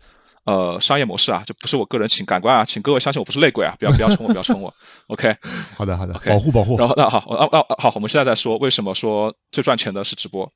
呃，商业模式啊，这不是我个人请感官啊，请各位相信我不是内鬼啊，不要不要冲我，不要冲我。OK，[LAUGHS] 好的好的，OK，保护保护。然后那好，那那好，我们现在在说为什么说最赚钱的是直播。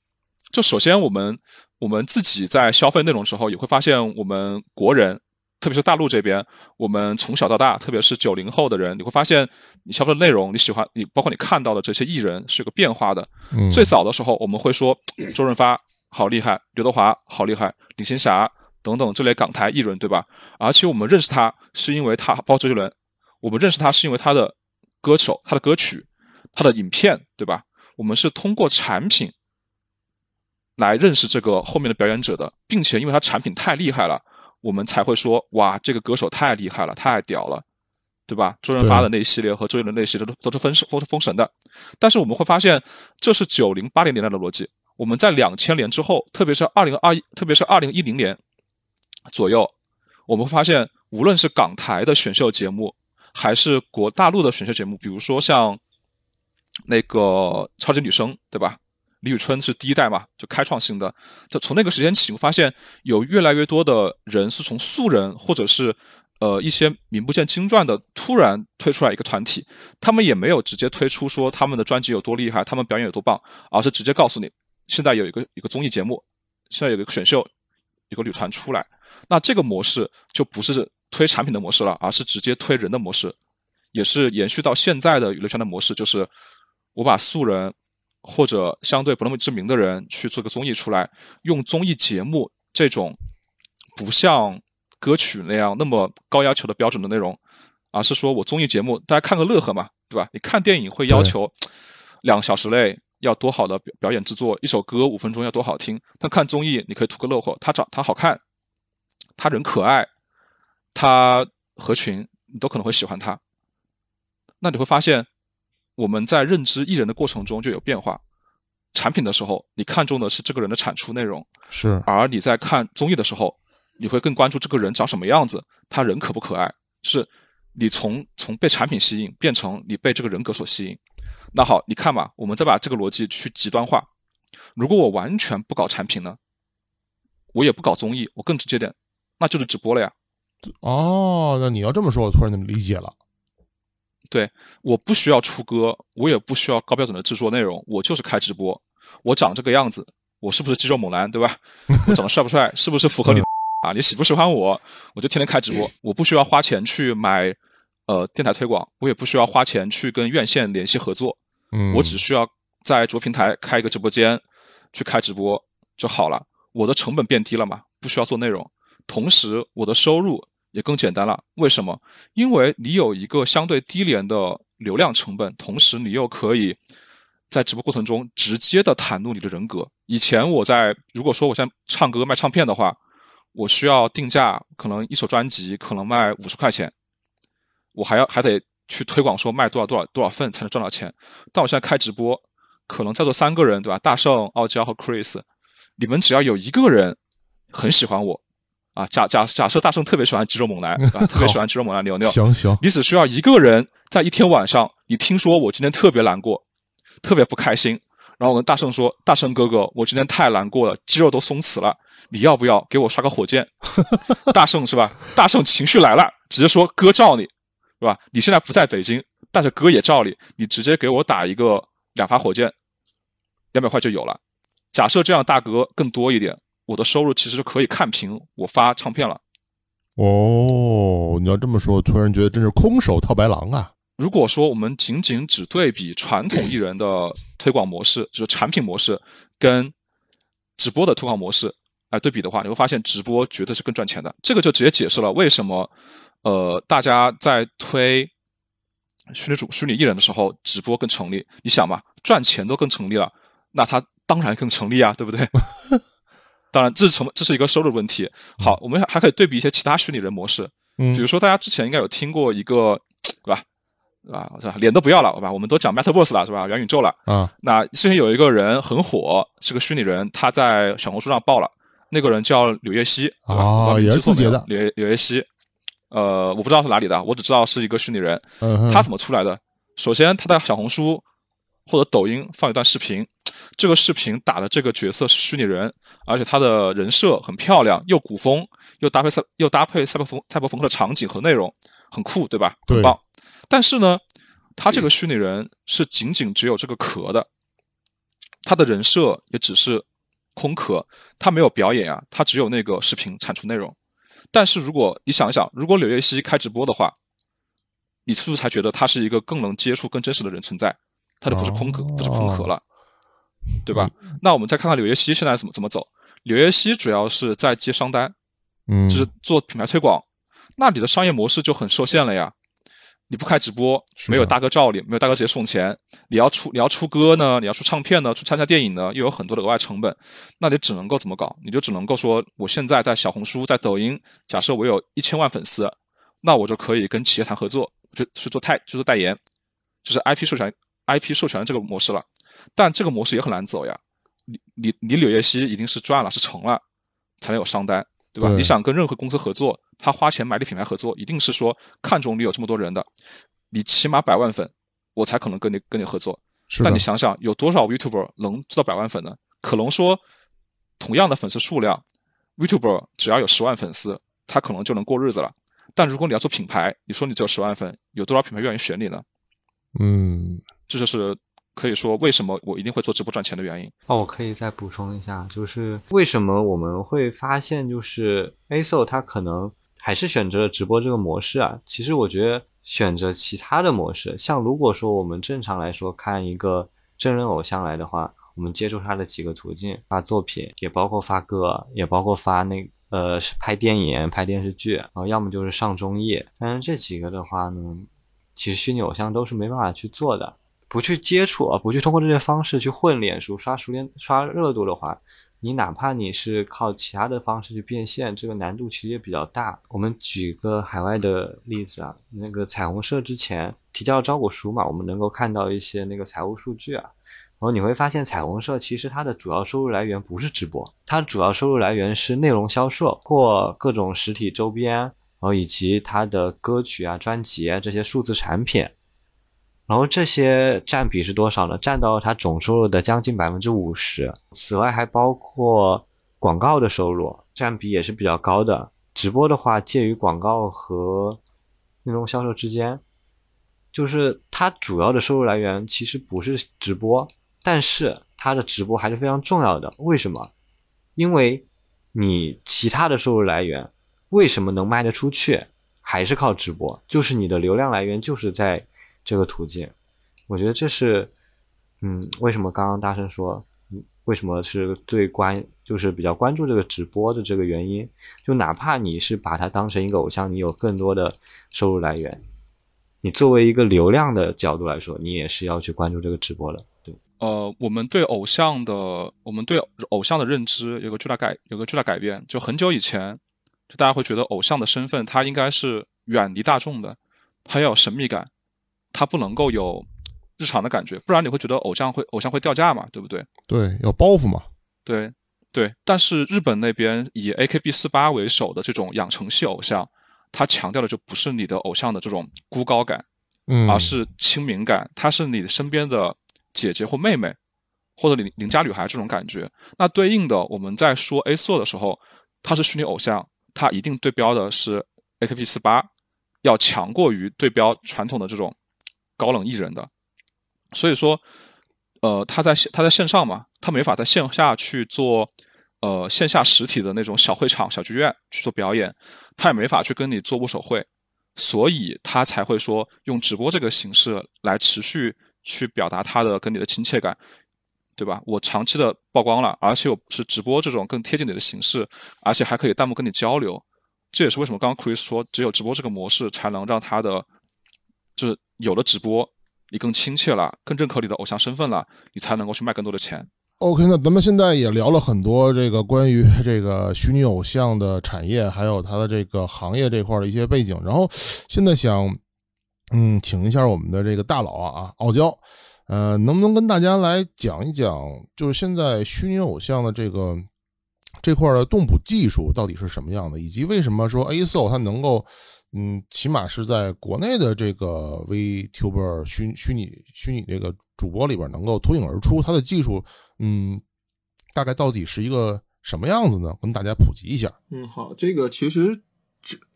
就首先我们我们自己在消费内容的时候，也会发现我们国人，特别是大陆这边，我们从小到大，特别是九零后的人，你会发现你消费的内容，你喜欢你，包括你看到的这些艺人是有个变化的。嗯，最早的时候我们会说 [CLEARS THROAT] 周润发好厉害，刘德华好厉害，李青霞。等等这类港台艺人，对吧？而且我们认识他是因为他，包括周杰伦，我们认识他是因为他的歌手、他的歌曲、他的影片，对吧？我们是通过产品来认识这个后面的表演者的，并且因为他产品太厉害了，我们才会说哇，这个歌手太厉害了，太屌了，对吧？周润发的那一系列和周杰伦那一系列都都是封封封神的。但是我们会发现，这是九零八零年代的逻辑。我们在两千年之后，特别是二零二一，特别是二零一零年。左右，我们会发现，无论是港台的选秀节目，还是国大陆的选秀节目，比如说像那个超级女声，对吧？李宇春是第一代嘛，就开创性的。就从那个时间起，我发现有越来越多的人是从素人或者是呃一些名不见经传的突然推出来一个团体，他们也没有直接推出说他们的专辑有多厉害，他们表演有多棒，而是直接告诉你，现在有一个一个综艺节目，现在有一个选秀，有个女团出来。那这个模式就不是推产品的模式了，而是直接推人的模式，也是延续到现在的娱乐圈的模式，就是我把素人。或者相对不那么知名的人去做个综艺出来，用综艺节目这种不像歌曲那样那么高要求的标准的内容，而是说我综艺节目大家看个乐呵嘛，对吧？你看电影会要求两小时内要多好的表表演制作，一首歌五分钟要多好听。但看综艺你可以图个乐呵，他长他好看，他人可爱，他合群，你都可能会喜欢他。那你会发现。我们在认知艺人的过程中就有变化，产品的时候你看重的是这个人的产出内容，是；而你在看综艺的时候，你会更关注这个人长什么样子，他人可不可爱，是你从从被产品吸引变成你被这个人格所吸引。那好，你看吧，我们再把这个逻辑去极端化，如果我完全不搞产品呢，我也不搞综艺，我更直接点，那就是直播了呀。哦，那你要这么说，我突然就理解了。对，我不需要出歌，我也不需要高标准的制作内容，我就是开直播。我长这个样子，我是不是肌肉猛男，对吧？我长得帅不帅？是不是符合你啊？你喜不喜欢我？我就天天开直播，[CLEARS THROAT] 我不需要花钱去买呃电台推广，我也不需要花钱去跟院线联系合作。嗯，我只需要在主播平台开一个直播间去开直播就好了。我的成本变低了嘛？不需要做内容，同时我的收入。也更简单了，为什么？因为你有一个相对低廉的流量成本，同时你又可以在直播过程中直接的袒露你的人格。以前我在如果说我现在唱歌卖唱片的话，我需要定价，可能一首专辑可能卖五十块钱，我还要还得去推广说卖多少多少多少份才能赚到钱。但我现在开直播，可能在座三个人对吧？大圣、傲娇和 Chris，你们只要有一个人很喜欢我。啊，假假假设大圣特别喜欢肌肉猛男，啊，特别喜欢肌肉猛男牛牛。[LAUGHS] 行行，你只需要一个人在一天晚上，你听说我今天特别难过，特别不开心，然后我跟大圣说：“大圣哥哥，我今天太难过了，肌肉都松弛了，你要不要给我刷个火箭？”大圣是吧？大圣情绪来了，直接说：“哥罩你，是吧？你现在不在北京，但是哥也罩你，你直接给我打一个两发火箭，两百块就有了。假设这样，大哥更多一点。”我的收入其实就可以看平我发唱片了。哦，你要这么说，突然觉得真是空手套白狼啊！如果说我们仅仅只对比传统艺人的推广模式，就是产品模式跟直播的推广模式来对比的话，你会发现直播绝对是更赚钱的。这个就直接解释了为什么呃大家在推虚拟主虚拟艺人的时候，直播更成立。你想嘛，赚钱都更成立了，那它当然更成立啊，对不对？[LAUGHS] 当然，这是成这是一个收入问题。好，我们还可以对比一些其他虚拟人模式，嗯，比如说大家之前应该有听过一个，[TSK] 对吧？啊，是吧？脸都不要了，好吧？我们都讲 Metaverse 了，是吧？元宇宙了。啊，那之前有一个人很火，是个虚拟人，他在小红书上爆了。那个人叫柳叶熙，啊，也是字节的柳柳叶熙。呃，我不知道是哪里的，我只知道是一个虚拟人。嗯，他怎么出来的？首先，他在小红书或者抖音放一段视频。这个视频打的这个角色是虚拟人，而且他的人设很漂亮，又古风，又搭配赛又搭配赛博风赛博朋克的场景和内容，很酷，对吧？很棒。但是呢，他这个虚拟人是仅仅只有这个壳的，他的人设也只是空壳，他没有表演啊，他只有那个视频产出内容。但是如果你想一想，如果柳叶熙开直播的话，你是不是才觉得他是一个更能接触、更真实的人存在？他就不是空壳，不是空壳了。对吧？那我们再看看柳叶熙现在怎么怎么走。柳叶熙主要是在接商单，嗯，就是做品牌推广。那你的商业模式就很受限了呀。你不开直播，没有大哥罩你，没有大哥直接送钱。你要出你要出歌呢，你要出唱片呢，出参加电影呢，又有很多的额外成本。那你只能够怎么搞？你就只能够说，我现在在小红书、在抖音，假设我有一千万粉丝，那我就可以跟企业谈合作，就去做代，去做代言，就是 IP 授权、IP 授权这个模式了。但这个模式也很难走呀，你你你柳叶熙一定是赚了是成了，才能有商单，对吧？你想跟任何公司合作，他花钱买你品牌合作，一定是说看中你有这么多人的，你起码百万粉，我才可能跟你跟你合作。但你想想，有多少 YouTuber 能做到百万粉呢？可能说，同样的粉丝数量，YouTuber 只要有十万粉丝，他可能就能过日子了。但如果你要做品牌，你说你只有十万粉，有多少品牌愿意选你呢？嗯，这就是可以说为什么我一定会做直播赚钱的原因。哦，我可以再补充一下，就是为什么我们会发现，就是 ASO 它可能还是选择了直播这个模式啊。其实我觉得选择其他的模式，像如果说我们正常来说看一个真人偶像来的话，我们接触他的几个途径，发作品，也包括发歌，也包括发那呃是拍电影、拍电视剧，然后要么就是上综艺。但是这几个的话呢，其实虚拟偶像都是没办法去做的。不去接触啊，不去通过这些方式去混脸书、刷熟脸、刷热度的话，你哪怕你是靠其他的方式去变现，这个难度其实也比较大。我们举个海外的例子啊，那个彩虹社之前提交招股书嘛，我们能够看到一些那个财务数据啊，然后你会发现彩虹社其实它的主要收入来源不是直播，它主要收入来源是内容销售或各种实体周边，然后以及它的歌曲啊、专辑啊这些数字产品。然后这些占比是多少呢？占到它总收入的将近百分之五十。此外还包括广告的收入，占比也是比较高的。直播的话，介于广告和内容销售之间，就是它主要的收入来源其实不是直播，但是它的直播还是非常重要的。为什么？因为你其他的收入来源为什么能卖得出去，还是靠直播，就是你的流量来源就是在。这个途径，我觉得这是，嗯，为什么刚刚大声说，嗯，为什么是最关，就是比较关注这个直播的这个原因，就哪怕你是把它当成一个偶像，你有更多的收入来源，你作为一个流量的角度来说，你也是要去关注这个直播的，对。呃，我们对偶像的，我们对偶像的认知有个巨大改，有个巨大改变。就很久以前，就大家会觉得偶像的身份，他应该是远离大众的，他要有神秘感。他不能够有日常的感觉，不然你会觉得偶像会偶像会掉价嘛，对不对？对，有包袱嘛。对对，但是日本那边以 AKB 四八为首的这种养成系偶像，他强调的就不是你的偶像的这种孤高感，嗯，而是亲民感，他是你身边的姐姐或妹妹，或者邻邻家女孩这种感觉。那对应的，我们在说 A 四的时候，他是虚拟偶像，他一定对标的是 AKB 四八，要强过于对标传统的这种。高冷艺人的，所以说，呃，他在线他在线上嘛，他没法在线下去做，呃，线下实体的那种小会场、小剧院去做表演，他也没法去跟你做握手会，所以他才会说用直播这个形式来持续去表达他的跟你的亲切感，对吧？我长期的曝光了，而且我是直播这种更贴近你的形式，而且还可以弹幕跟你交流，这也是为什么刚刚 Chris 说只有直播这个模式才能让他的。就是有了直播，你更亲切了，更认可你的偶像身份了，你才能够去卖更多的钱。OK，那咱们现在也聊了很多这个关于 [LAUGHS] 这个虚拟偶像的产业，还有它的这个行业这块的一些背景。然后现在想，嗯，请一下我们的这个大佬啊啊，傲娇，呃，能不能跟大家来讲一讲，就是现在虚拟偶像的这个这块的动捕技术到底是什么样的，以及为什么说 A SO 它能够。嗯，起码是在国内的这个 VTuber 虚虚拟虚拟这个主播里边能够脱颖而出，它的技术，嗯，大概到底是一个什么样子呢？跟大家普及一下。嗯，好，这个其实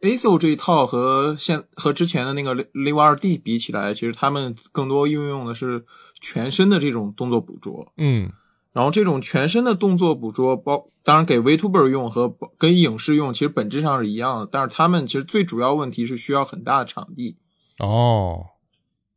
ASO 这一套和现和之前的那个 Live 二 D 比起来，其实他们更多运用的是全身的这种动作捕捉。嗯。然后这种全身的动作捕捉，包当然给 Vtuber 用和跟影视用其实本质上是一样的，但是他们其实最主要问题是需要很大的场地。哦，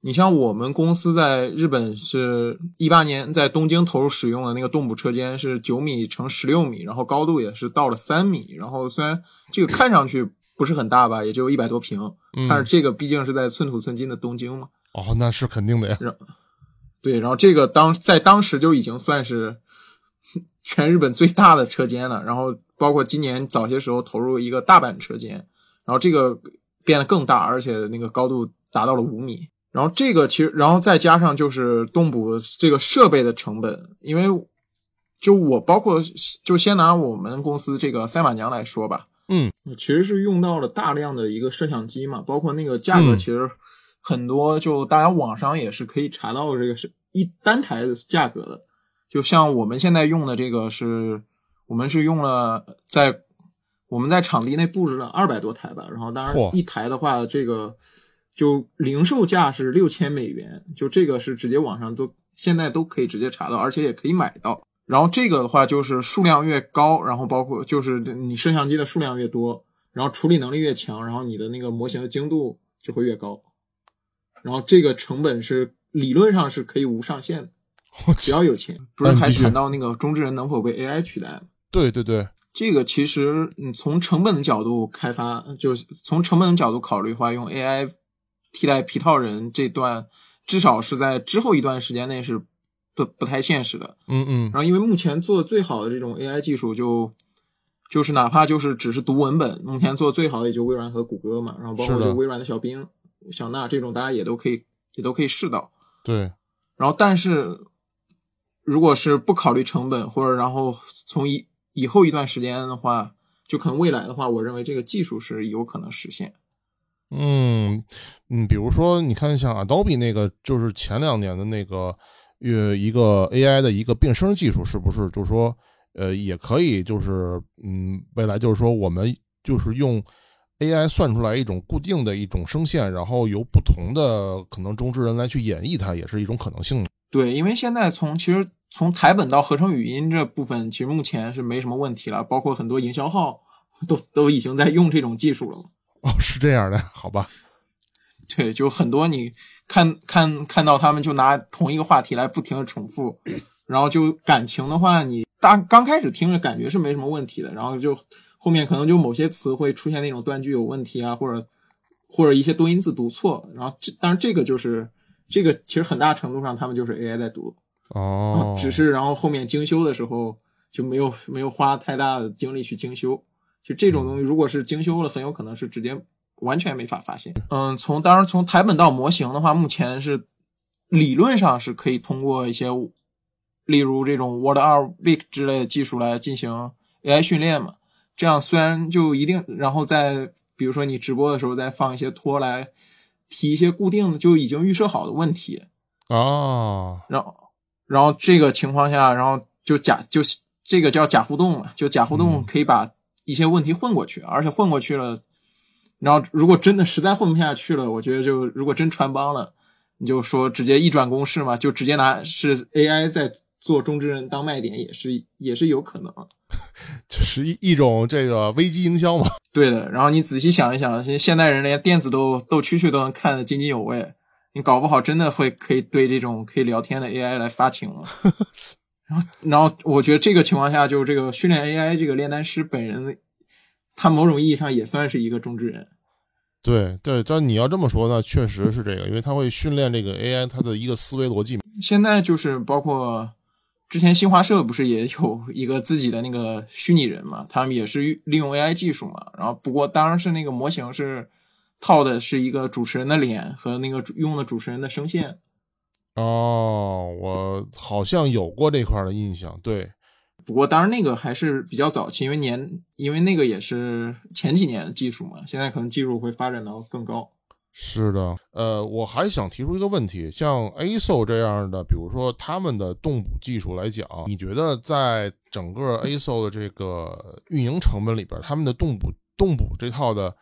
你像我们公司在日本是一八年在东京投入使用的那个动捕车间是九米乘十六米，然后高度也是到了三米。然后虽然这个看上去不是很大吧，也就一百多平，但是这个毕竟是在寸土寸金的东京嘛。哦，那是肯定的呀。对，然后这个当在当时就已经算是全日本最大的车间了。然后包括今年早些时候投入一个大阪车间，然后这个变得更大，而且那个高度达到了五米。然后这个其实，然后再加上就是动捕这个设备的成本，因为就我包括就先拿我们公司这个赛马娘来说吧，嗯，其实是用到了大量的一个摄像机嘛，包括那个价格，嗯其实很多就大家网上也是可以查到这个是一单台的价格的。就像我们现在用的这个是，我们是用了在我们在场地内布置了二百多台吧，然后当然一台的话，这个就零售价是六千美元，就这个是直接网上都现在都可以直接查到，而且也可以买到。然后这个的话就是数量越高，然后包括就是你摄像机的数量越多，然后处理能力越强，然后你的那个模型的精度就会越高。然后这个成本是理论上是可以无上限的，只要有钱。不是还谈到那个中之人能否被 AI 取代吗？对对对，这个其实，你，从成本的角度开发，就是从成本的角度考虑的话，用 AI 替代皮套人这段，至少是在之后一段时间内是不不太现实的。嗯嗯然后，因为目前做的最好的这种 AI 技术就，就是哪怕就是只是读文本，目前做的最好的也就微软和谷歌嘛，然后包括就微软的小冰、小娜这种，大家也都可以也都可以试到。对，然后，但是如果是不考虑成本，或者然后从以以后一段时间的话，就可能未来的话，我认为这个技术是有可能实现。嗯嗯，比如说你看像 Adobe 那个，就是前两年的那个呃一个 AI 的一个变声技术，是不是就是说呃也可以就是嗯未来就是说我们就是用 AI 算出来一种固定的一种声线，然后由不同的可能中之人来去演绎它，也是一种可能性。对，因为现在从其实从台本到合成语音这部分，其实目前是没什么问题了，包括很多营销号都都已经在用这种技术了。哦，是这样的，好吧？对，就很多你看看看到他们就拿同一个话题来不停的重复，然后就感情的话，你大刚开始听着感觉是没什么问题的，然后就后面可能就某些词会出现那种断句有问题啊，或者或者一些多音字读错，然后这当然这个就是这个其实很大程度上他们就是 AI 在读，哦，只是然后后面精修的时候就没有没有花太大的精力去精修。就这种东西，如果是精修了，很有可能是直接完全没法发现。嗯，从当然从台本到模型的话，目前是理论上是可以通过一些，例如这种 Word 二 Week 之类的技术来进行 AI 训练嘛。这样虽然就一定，然后再比如说你直播的时候再放一些托来提一些固定的就已经预设好的问题，哦，然后，然后这个情况下，然后就假就这个叫假互动嘛，就假互动可以把一些问题混过去，而且混过去了，然后如果真的实在混不下去了，我觉得就如果真穿帮了，你就说直接一转公式嘛，就直接拿是 AI 在做中之人当卖点，也是也是有可能。[LAUGHS] 就是一一种这个危机营销嘛。对的，然后你仔细想一想，现现代人连电子都斗蛐蛐都能看得津津有味，你搞不好真的会可以对这种可以聊天的 AI 来发情了。[LAUGHS] 然后，然后我觉得这个情况下，就是这个训练 AI 这个炼丹师本人，他某种意义上也算是一个中之人。对对，但你要这么说呢，确实是这个，因为他会训练这个 AI 它的一个思维逻辑嘛。现在就是包括之前新华社不是也有一个自己的那个虚拟人嘛，他们也是利用 AI 技术嘛。然后不过当然是那个模型是套的是一个主持人的脸和那个用的主持人的声线。哦，我好像有过这块儿的印象。对，不过当然那个还是比较早期，因为年因为那个也是前几年的技术嘛，现在可能技术会发展到更高。是的。呃，我还想提出一个问题，像 ASO 这样的，比如说他们的动捕技术来讲，你觉得在整个 ASO 的这个运营成本里边，他们的动捕动捕这套的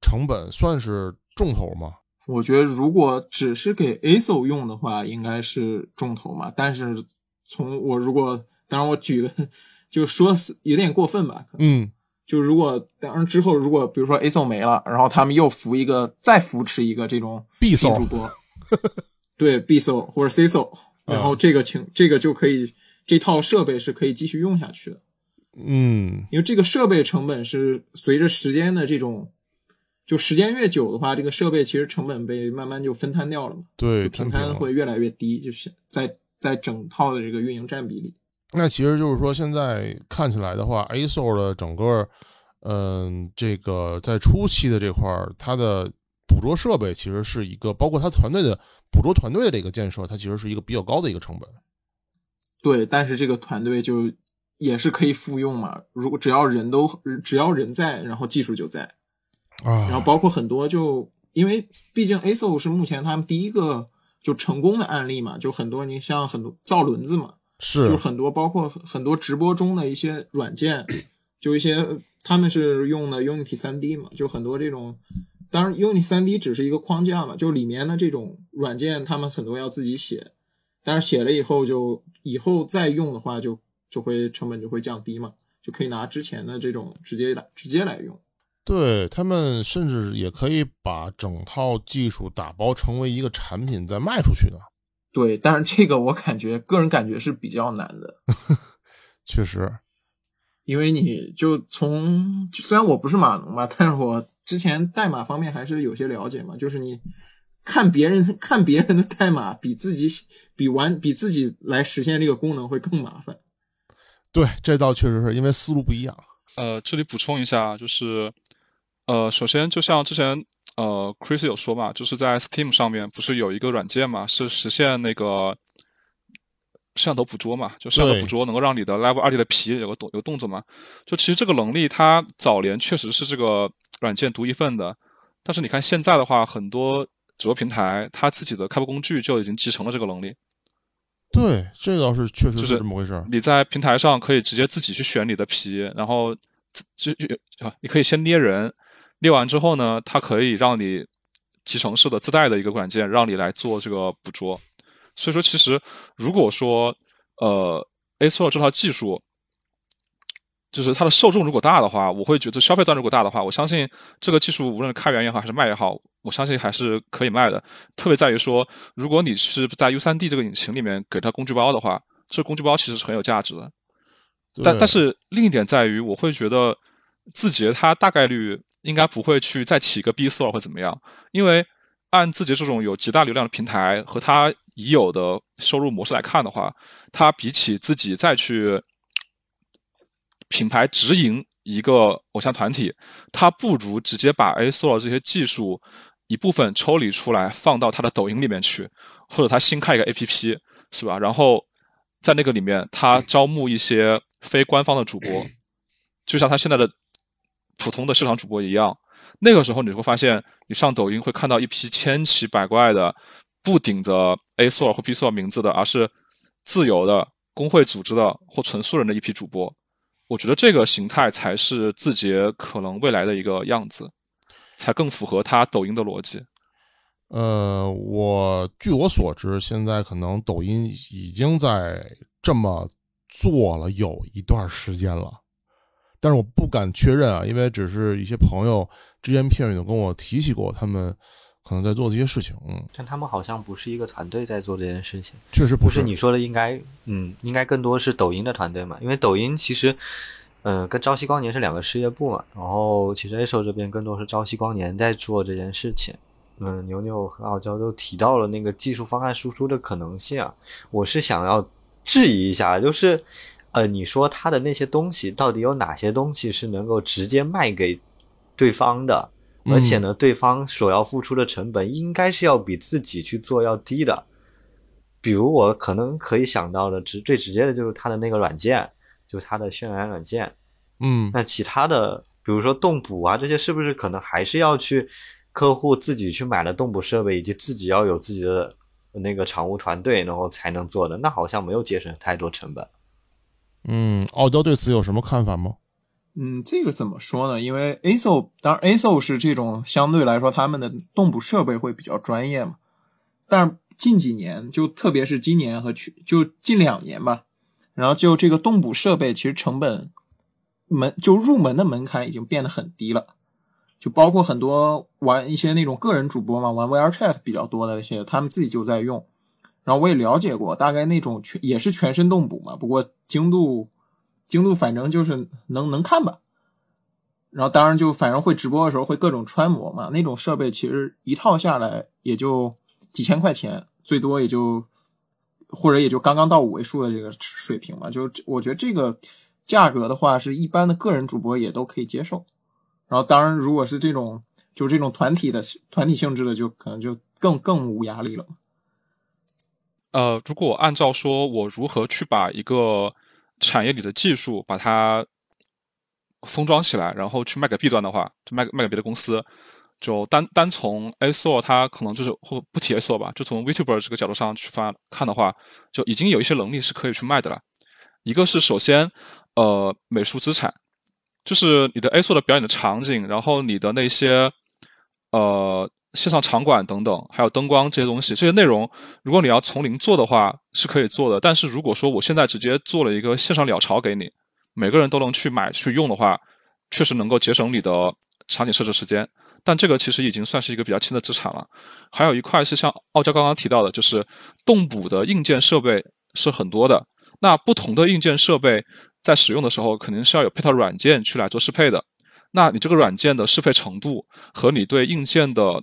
成本算是重头吗？我觉得如果只是给 ASO 用的话，应该是重头嘛。但是从我如果当然我举个 [LAUGHS] 就说是有点过分吧，可能。嗯，就如果当然之后如果比如说 ASO 没了，然后他们又扶一个再扶持一个这种 B 新 SO 主播，[LAUGHS] 对 B SO 或者 C SO，然后这个情这个就可以这套设备是可以继续用下去的。嗯，因为这个设备成本是随着时间的这种，就时间越久的话，这个设备其实成本被慢慢就分摊掉了嘛，对，就平摊会越来越低，就是在在整套的这个运营占比里。那其实就是说，现在看起来的话，ASO 的整个，嗯，这个在初期的这块儿，它的捕捉设备其实是一个，包括它团队的捕捉团队的一个建设，它其实是一个比较高的一个成本。对，但是这个团队就也是可以复用嘛。如果只要人都只要人在，然后技术就在。啊，然后包括很多就因为毕竟 ASO 是目前他们第一个就成功的案例嘛，就很多你像很多造轮子嘛，是就很多包括很多直播中的一些软件，就一些他们是用的 Unity 3D 嘛，就很多这种。当然，Unity 3D 只是一个框架嘛，就里面的这种软件，他们很多要自己写，但是写了以后就以后再用的话就就会成本就会降低嘛，就可以拿之前的这种直接来直接来用。对他们甚至也可以把整套技术打包成为一个产品再卖出去的。对，但是这个我感觉个人感觉是比较难的，确实，因为你就从虽然我不是码农吧，但是我之前代码方面还是有些了解嘛，就是你看别人看别人的代码比自己比完比自己来实现这个功能会更麻烦。对，这倒确实是因为思路不一样。呃，这里补充一下，就是呃，首先就像之前呃，Chris 有说嘛，就是在 Steam 上面不是有一个软件嘛，是实现那个摄像头捕捉嘛，就摄像头捕捉能够让你的 Level 二 D 的皮有个动有动作嘛。就其实这个能力，它早年确实是这个软件独一份的，但是你看现在的话，很多主播平台它自己的开发工具就已经集成了这个能力。对，这倒是确实就是是这么回事儿。你在平台上可以直接自己去选你的皮，然后自就就啊，你可以先捏人，捏完之后呢，它可以让你集成式的自带的一个软件，让你来做这个捕捉。所以说，其实如果说呃 A s o 这套技术，就是它的受众如果大的话，我会觉得消费端如果大的话，我相信这个技术无论开源也好还是卖也好，我相信还是可以卖的。特别在于说，如果你是在 U3D 这个引擎里面给它工具包的话，这工具包其实是很有价值的。但但是另一点在于，我会觉得字节它大概率应该不会去再起一个 B Store 或怎么样，因为按字节这种有极大流量的平台和它已有的收入模式来看的话，它比起自己再去品牌直营一个偶像团体，它不如直接把 A Store 这些技术一部分抽离出来，放到它的抖音里面去，或者它新开一个 APP，是吧？然后在那个里面，它招募一些非官方的主播，[CLEARS THROAT] 就像他现在的普通的市场主播一样。那个时候你会发现，你上抖音会看到一批千奇百怪的，不顶着 A Store 或 B Store 名字的，而是自由的工会组织的或纯素人的一批主播。我觉得这个形态才是字节可能未来的一个样子，才更符合它抖音的逻辑。呃，我据我所知，现在可能抖音已经在这么做了有一段时间了，但是我不敢确认啊，因为只是一些朋友只言片语的跟我提起过他们可能在做的一些事情。嗯，但他们好像不是一个团队在做这件事情。确实是不是你说的应该，嗯，应该更多是抖音的团队嘛，因为抖音其实，呃，跟朝夕光年是两个事业部嘛，然后其实 A 手这边更多是朝夕光年在做这件事情。嗯，牛牛和傲娇都提到了那个技术方案输出的可能性啊，我是想要质疑一下，就是，呃，你说他的那些东西到底有哪些东西是能够直接卖给对方的？而且呢，对方所要付出的成本应该是要比自己去做要低的。比如我可能可以想到的直最直接的就是他的那个软件，就是它的渲染软件。嗯，那其他的，比如说动捕啊这些，是不是可能还是要去客户自己去买了动捕设备，以及自己要有自己的那个场务团队，然后才能做的？那好像没有节省太多成本。嗯，傲娇对此有什么看法吗？嗯，这个怎么说呢？因为 ASO 当然 ASO 是这种相对来说他们的动捕设备会比较专业嘛，但是近几年就特别是今年和去就近两年吧，然后就这个动捕设备其实成本门就入门的门槛已经变得很低了，就包括很多玩一些那种个人主播嘛，玩 VR Chat 比较多的一些，他们自己就在用。然后我也了解过，大概那种全也是全身动捕嘛，不过精度精度反正就是能能看吧。然后当然就反正会直播的时候会各种穿模嘛，那种设备其实一套下来也就几千块钱，最多也就或者也就刚刚到五位数的这个水平嘛。就我觉得这个价格的话，是一般的个人主播也都可以接受。然后当然如果是这种就这种团体的团体性质的，就可能就更更无压力了。呃，如果按照说我如何去把一个产业里的技术把它封装起来，然后去卖给 B 端的话，就卖卖给别的公司。就单单从 A SO，它可能就是或不提 A SO 吧，就从 Vtuber 这个角度上去发看的话，就已经有一些能力是可以去卖的了。一个是首先，呃，美术资产，就是你的 A SO 的表演的场景，然后你的那些呃线上场馆等等，还有灯光这些东西，这些内容，如果你要从零做的话，是可以做的。但是如果说我现在直接做了一个线上鸟巢给你，每个人都能去买去用的话，确实能够节省你的场景设置时间。但这个其实已经算是一个比较轻的资产了。还有一块是像傲娇刚刚提到的，就是动捕的硬件设备是很多的。那不同的硬件设备在使用的时候，肯定是要有配套软件去来做适配的。那你这个软件的适配程度和你对硬件的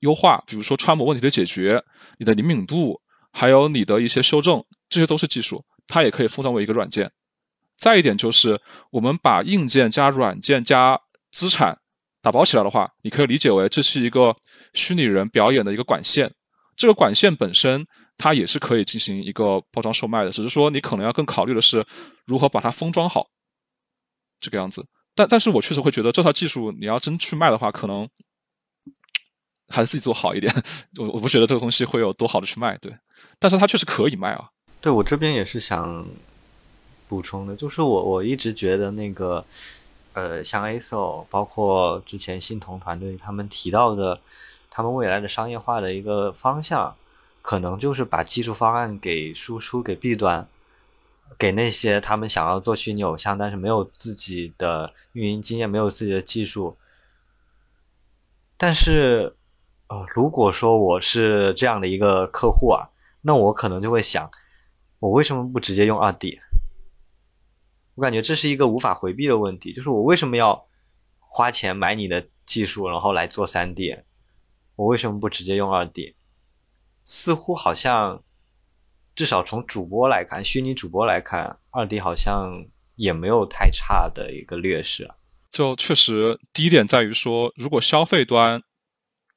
优化，比如说穿模问题的解决、你的灵敏度，还有你的一些修正，这些都是技术，它也可以封装为一个软件。再一点就是，我们把硬件加软件加资产。打包起来的话，你可以理解为这是一个虚拟人表演的一个管线。这个管线本身它也是可以进行一个包装售卖的，只是说你可能要更考虑的是如何把它封装好这个样子。但但是我确实会觉得这套技术你要真去卖的话，可能还是自己做好一点。[LAUGHS] 我我不觉得这个东西会有多好的去卖，对。但是它确实可以卖啊。对我这边也是想补充的，就是我我一直觉得那个。呃，像 ASO，包括之前信童团队他们提到的，他们未来的商业化的一个方向，可能就是把技术方案给输出给 B 端，给那些他们想要做虚拟偶像，但是没有自己的运营经验、没有自己的技术。但是，呃，如果说我是这样的一个客户啊，那我可能就会想，我为什么不直接用二 D？我感觉这是一个无法回避的问题，就是我为什么要花钱买你的技术，然后来做三 D？我为什么不直接用二 D？似乎好像，至少从主播来看，虚拟主播来看，二 D 好像也没有太差的一个劣势。就确实，第一点在于说，如果消费端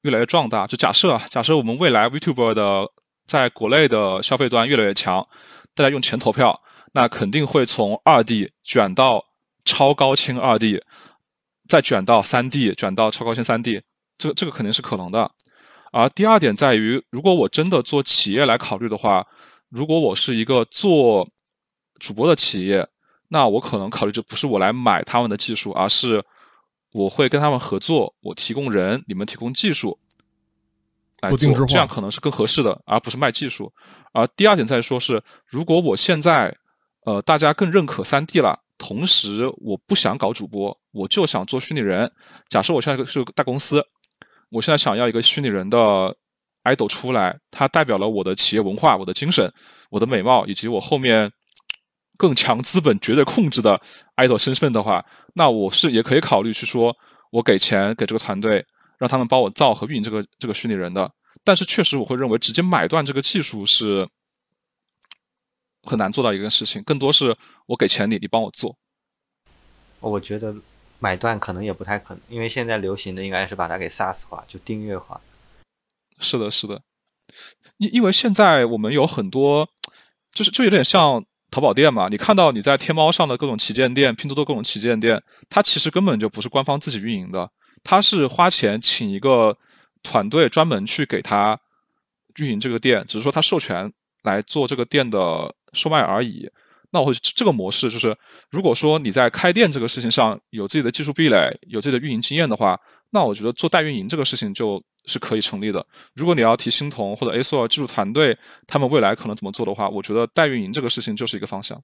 越来越壮大，就假设啊，假设我们未来 Vtuber 的在国内的消费端越来越强，大家用钱投票。那肯定会从二 D 卷到超高清二 D，再卷到三 D，卷到超高清三 D，这个这个肯定是可能的。而第二点在于，如果我真的做企业来考虑的话，如果我是一个做主播的企业，那我可能考虑就不是我来买他们的技术，而是我会跟他们合作，我提供人，你们提供技术来做，这样可能是更合适的，而不是卖技术。而第二点在说是，如果我现在呃，大家更认可三 D 了。同时，我不想搞主播，我就想做虚拟人。假设我现在是个大公司，我现在想要一个虚拟人的 idol 出来，它代表了我的企业文化、我的精神、我的美貌，以及我后面更强资本绝对控制的 idol 身份的话，那我是也可以考虑去说，我给钱给这个团队，让他们帮我造和运营这个这个虚拟人的。但是，确实我会认为直接买断这个技术是。很难做到一个事情，更多是我给钱你，你帮我做。我觉得买断可能也不太可能，因为现在流行的应该是把它给 SaaS 化，就订阅化。是的，是的。因因为现在我们有很多，就是就有点像淘宝店嘛。你看到你在天猫上的各种旗舰店、拼多多各种旗舰店，它其实根本就不是官方自己运营的，它是花钱请一个团队专门去给他运营这个店，只是说他授权来做这个店的。售卖而已，那我会这个模式就是，如果说你在开店这个事情上有自己的技术壁垒，有自己的运营经验的话，那我觉得做代运营这个事情就是可以成立的。如果你要提星童或者 A 索尔技术团队，他们未来可能怎么做的话，我觉得代运营这个事情就是一个方向。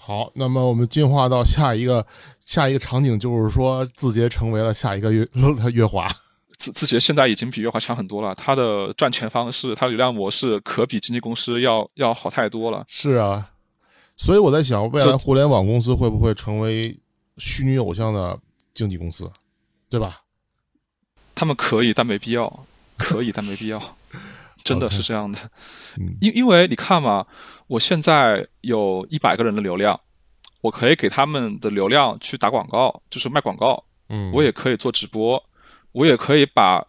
好，那么我们进化到下一个下一个场景，就是说字节成为了下一个月 [LAUGHS] 月华。字字节现在已经比月华强很多了，它的赚钱方式，它的流量模式可比经纪公司要要好太多了。是啊，所以我在想，未来互联网公司会不会成为虚拟偶像的经纪公司，对吧？他们可以，但没必要。[LAUGHS] 可以，但没必要。[LAUGHS] 真的是这样的。因因为你看嘛，我现在有一百个人的流量，我可以给他们的流量去打广告，就是卖广告。嗯，我也可以做直播。我也可以把，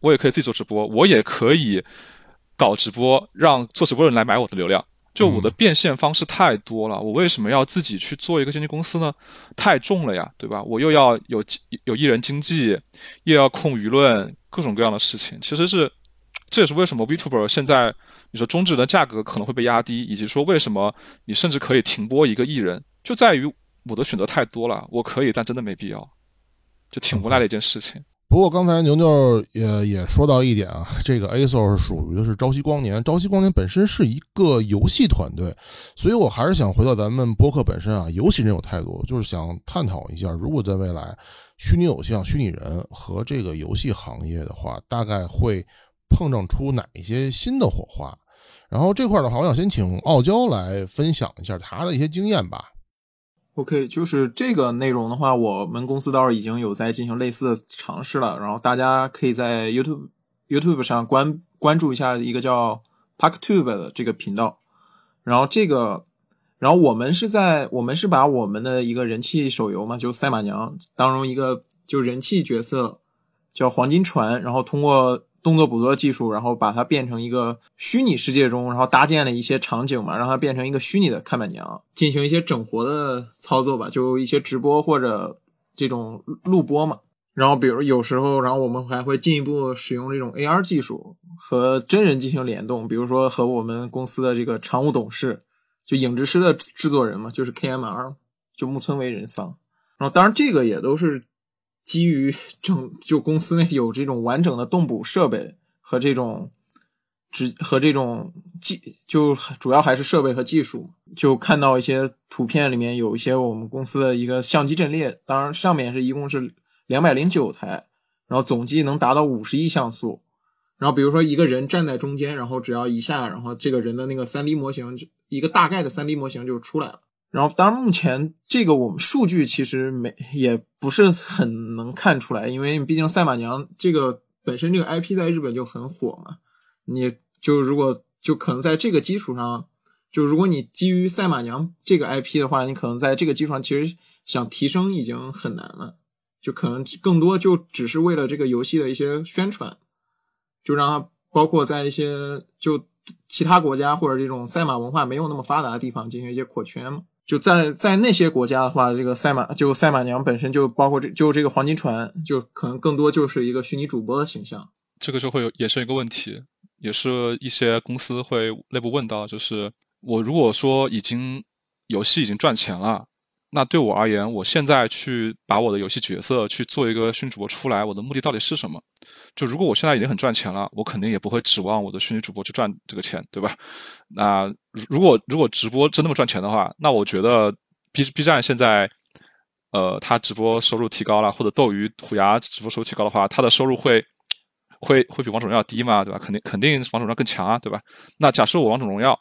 我也可以自己做直播，我也可以搞直播，让做直播的人来买我的流量，就我的变现方式太多了，我为什么要自己去做一个经纪公司呢？太重了呀，对吧？我又要有有艺人经纪，又要控舆论，各种各样的事情。其实是，这也是为什么 Vtuber 现在你说中值的价格可能会被压低，以及说为什么你甚至可以停播一个艺人，就在于我的选择太多了。我可以，但真的没必要，就挺无奈的一件事情。不过刚才牛牛也也说到一点啊，[LAUGHS] 这个 A SO 是属于的是朝夕光年，朝夕光年本身是一个游戏团队，所以我还是想回到咱们播客本身啊，游戏人有态度，就是想探讨一下，如果在未来虚拟偶像、虚拟人和这个游戏行业的话，大概会碰撞出哪一些新的火花。然后这块的话，我想先请傲娇来分享一下他的一些经验吧。OK，就是这个内容的话，我们公司倒是已经有在进行类似的尝试了。然后大家可以在 YouTube YouTube 上关关注一下一个叫 ParkTube 的这个频道。然后这个，然后我们是在我们是把我们的一个人气手游嘛，就赛马娘当中一个就人气角色叫黄金船，然后通过。动作捕捉技术，然后把它变成一个虚拟世界中，然后搭建了一些场景嘛，让它变成一个虚拟的看板娘，进行一些整活的操作吧，就一些直播或者这种录播嘛。然后比如有时候，然后我们还会进一步使用这种 AR 技术和真人进行联动，比如说和我们公司的这个常务董事，就影之师的制作人嘛，就是 KMR，就木村为人桑。然后当然这个也都是。基于整就公司内有这种完整的动捕设备和这种直和这种技，就主要还是设备和技术。就看到一些图片里面有一些我们公司的一个相机阵列，当然上面是一共是两百零九台，然后总计能达到五十亿像素。然后比如说一个人站在中间，然后只要一下，然后这个人的那个三 D 模型就，一个大概的三 D 模型就出来了。然后，当然，目前这个我们数据其实没也不是很能看出来，因为毕竟赛马娘这个本身这个 IP 在日本就很火嘛。你就如果就可能在这个基础上，就如果你基于赛马娘这个 IP 的话，你可能在这个基础上其实想提升已经很难了，就可能更多就只是为了这个游戏的一些宣传，就让它包括在一些就其他国家或者这种赛马文化没有那么发达的地方进行一些扩圈嘛。就在在那些国家的话，这个赛马就赛马娘本身就包括这就这个黄金船，就可能更多就是一个虚拟主播的形象。这个就会有也是一个问题，也是一些公司会内部问到，就是我如果说已经游戏已经赚钱了。那对我而言，我现在去把我的游戏角色去做一个虚拟主播出来，我的目的到底是什么？就如果我现在已经很赚钱了，我肯定也不会指望我的虚拟主播去赚这个钱，对吧？那如果如果直播真那么赚钱的话，那我觉得 B B 站现在，呃，它直播收入提高了，或者斗鱼、虎牙直播收入提高的话，它的收入会会会比王者荣耀低吗？对吧？肯定肯定王者荣耀更强啊，对吧？那假设我王者荣耀。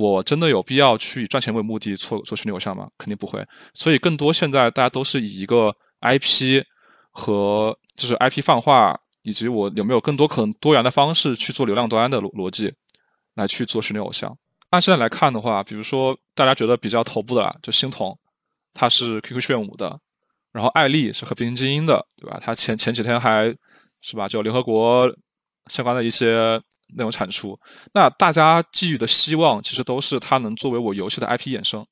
我真的有必要去以赚钱为目的做做虚拟偶像吗？肯定不会。所以更多现在大家都是以一个 IP 和就是 IP 泛化，以及我有没有更多可能多元的方式去做流量端的逻逻辑来去做虚拟偶像。按现在来看的话，比如说大家觉得比较头部的啦，就星童，他是 QQ 炫舞的，然后艾丽是和平精英的，对吧？他前前几天还是吧，就联合国相关的一些。内容产出，那大家寄予的希望其实都是它能作为我游戏的 IP 衍生，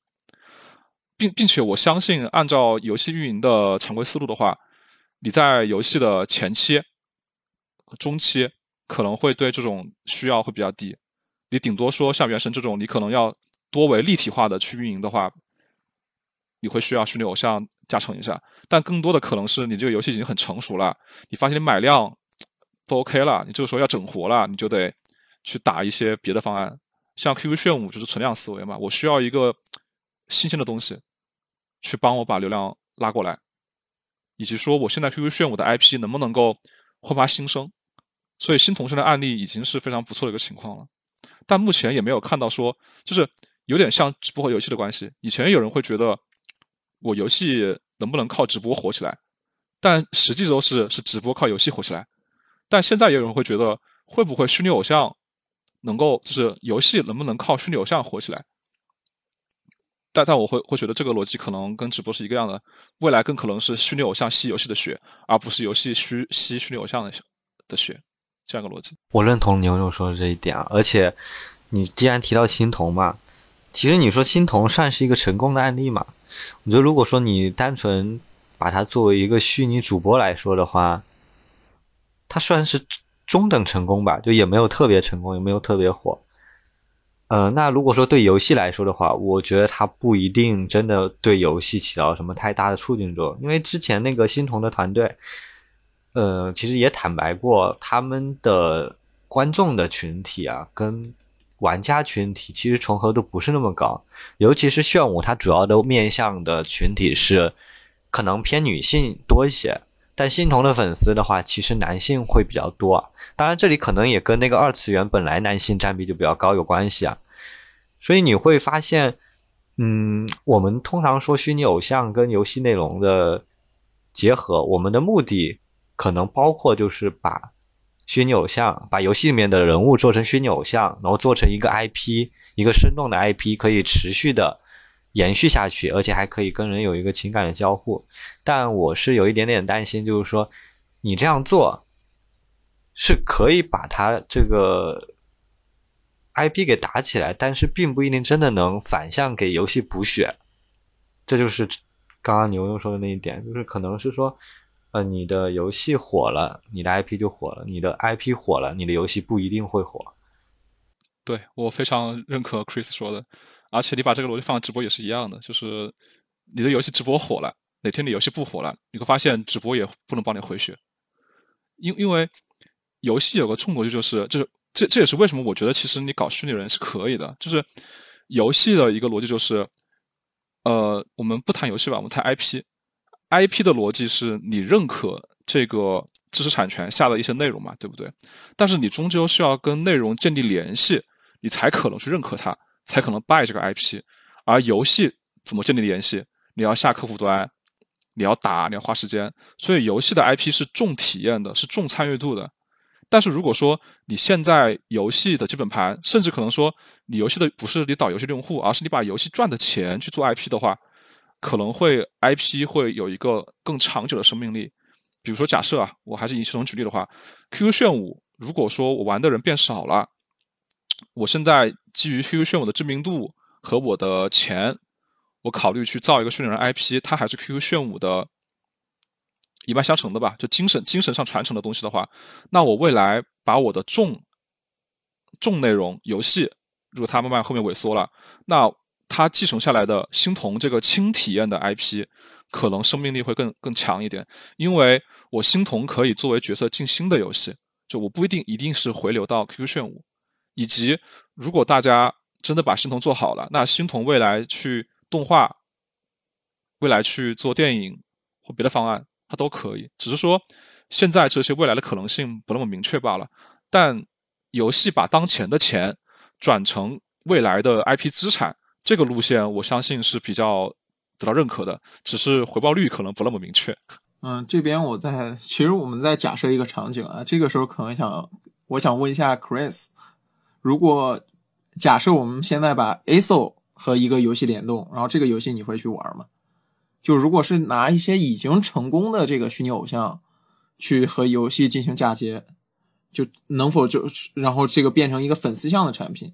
并并且我相信，按照游戏运营的常规思路的话，你在游戏的前期、中期可能会对这种需要会比较低，你顶多说像原神这种，你可能要多为立体化的去运营的话，你会需要虚拟偶像加成一下，但更多的可能是你这个游戏已经很成熟了，你发现你买量。都 OK 了，你这个时候要整活了，你就得去打一些别的方案，像 QQ 炫舞就是存量思维嘛，我需要一个新鲜的东西去帮我把流量拉过来，以及说我现在 QQ 炫舞的 IP 能不能够焕发新生，所以新同事的案例已经是非常不错的一个情况了，但目前也没有看到说就是有点像直播和游戏的关系，以前有人会觉得我游戏能不能靠直播火起来，但实际都是是直播靠游戏火起来。但现在也有人会觉得，会不会虚拟偶像能够就是游戏能不能靠虚拟偶像火起来？但但我会会觉得这个逻辑可能跟直播是一个样的，未来更可能是虚拟偶像吸游戏的血，而不是游戏虚吸虚拟偶像的的血，这样一个逻辑。我认同牛牛说的这一点啊，而且你既然提到星童嘛，其实你说星童算是一个成功的案例嘛？我觉得如果说你单纯把它作为一个虚拟主播来说的话，它算是中等成功吧，就也没有特别成功，也没有特别火。呃，那如果说对游戏来说的话，我觉得它不一定真的对游戏起到什么太大的促进作用，因为之前那个星童的团队，呃，其实也坦白过，他们的观众的群体啊，跟玩家群体其实重合度不是那么高，尤其是炫舞，它主要的面向的群体是可能偏女性多一些。但新童的粉丝的话，其实男性会比较多。当然，这里可能也跟那个二次元本来男性占比就比较高有关系啊。所以你会发现，嗯，我们通常说虚拟偶像跟游戏内容的结合，我们的目的可能包括就是把虚拟偶像、把游戏里面的人物做成虚拟偶像，然后做成一个 IP，一个生动的 IP，可以持续的。延续下去，而且还可以跟人有一个情感的交互，但我是有一点点担心，就是说你这样做是可以把它这个 IP 给打起来，但是并不一定真的能反向给游戏补血。这就是刚刚牛牛说的那一点，就是可能是说，呃，你的游戏火了，你的 IP 就火了；你的 IP 火了，你的游戏不一定会火。对我非常认可 Chris 说的。而且你把这个逻辑放直播也是一样的，就是你的游戏直播火了，哪天你游戏不火了，你会发现直播也不能帮你回血。因因为游戏有个重逻辑，就是就是这这也是为什么我觉得其实你搞虚拟人是可以的。就是游戏的一个逻辑就是，呃，我们不谈游戏吧，我们谈 IP，IP 的逻辑是你认可这个知识产权下的一些内容嘛，对不对？但是你终究是要跟内容建立联系，你才可能去认可它。才可能 buy 这个 IP，而游戏怎么建立联系？你要下客户端，你要打，你要花时间。所以游戏的 IP 是重体验的，是重参与度的。但是如果说你现在游戏的基本盘，甚至可能说你游戏的不是你导游戏的用户，而是你把游戏赚的钱去做 IP 的话，可能会 IP 会有一个更长久的生命力。比如说假设啊，我还是以系统举例的话，QQ 炫舞，如果说我玩的人变少了。我现在基于 QQ 炫舞的知名度和我的钱，我考虑去造一个虚拟人 IP，它还是 QQ 炫舞的一脉相承的吧？就精神精神上传承的东西的话，那我未来把我的重重内容游戏，如果它慢慢后面萎缩了，那它继承下来的星童这个轻体验的 IP，可能生命力会更更强一点，因为我星童可以作为角色进新的游戏，就我不一定一定是回流到 QQ 炫舞。以及，如果大家真的把星童做好了，那星童未来去动画，未来去做电影或别的方案，它都可以。只是说，现在这些未来的可能性不那么明确罢了。但游戏把当前的钱转成未来的 IP 资产，这个路线我相信是比较得到认可的。只是回报率可能不那么明确。嗯，这边我在，其实我们在假设一个场景啊，这个时候可能想，我想问一下 Chris。如果假设我们现在把 ASO 和一个游戏联动，然后这个游戏你会去玩吗？就如果是拿一些已经成功的这个虚拟偶像去和游戏进行嫁接，就能否就然后这个变成一个粉丝向的产品？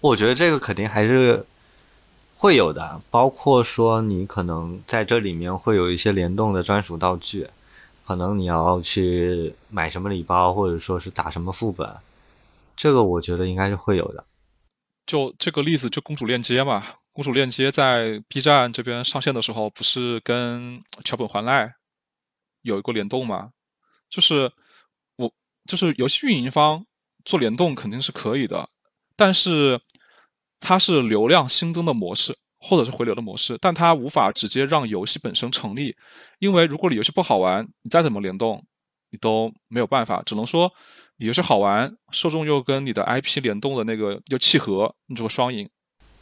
我觉得这个肯定还是会有的，包括说你可能在这里面会有一些联动的专属道具，可能你要去买什么礼包，或者说是打什么副本。这个我觉得应该是会有的，就这个例子，就公主链接嘛。公主链接在 B 站这边上线的时候，不是跟桥本环奈有一个联动吗？就是我就是游戏运营方做联动肯定是可以的，但是它是流量新增的模式，或者是回流的模式，但它无法直接让游戏本身成立，因为如果你游戏不好玩，你再怎么联动，你都没有办法，只能说。也是好玩，受众又跟你的 IP 联动的那个又契合，你这个双赢。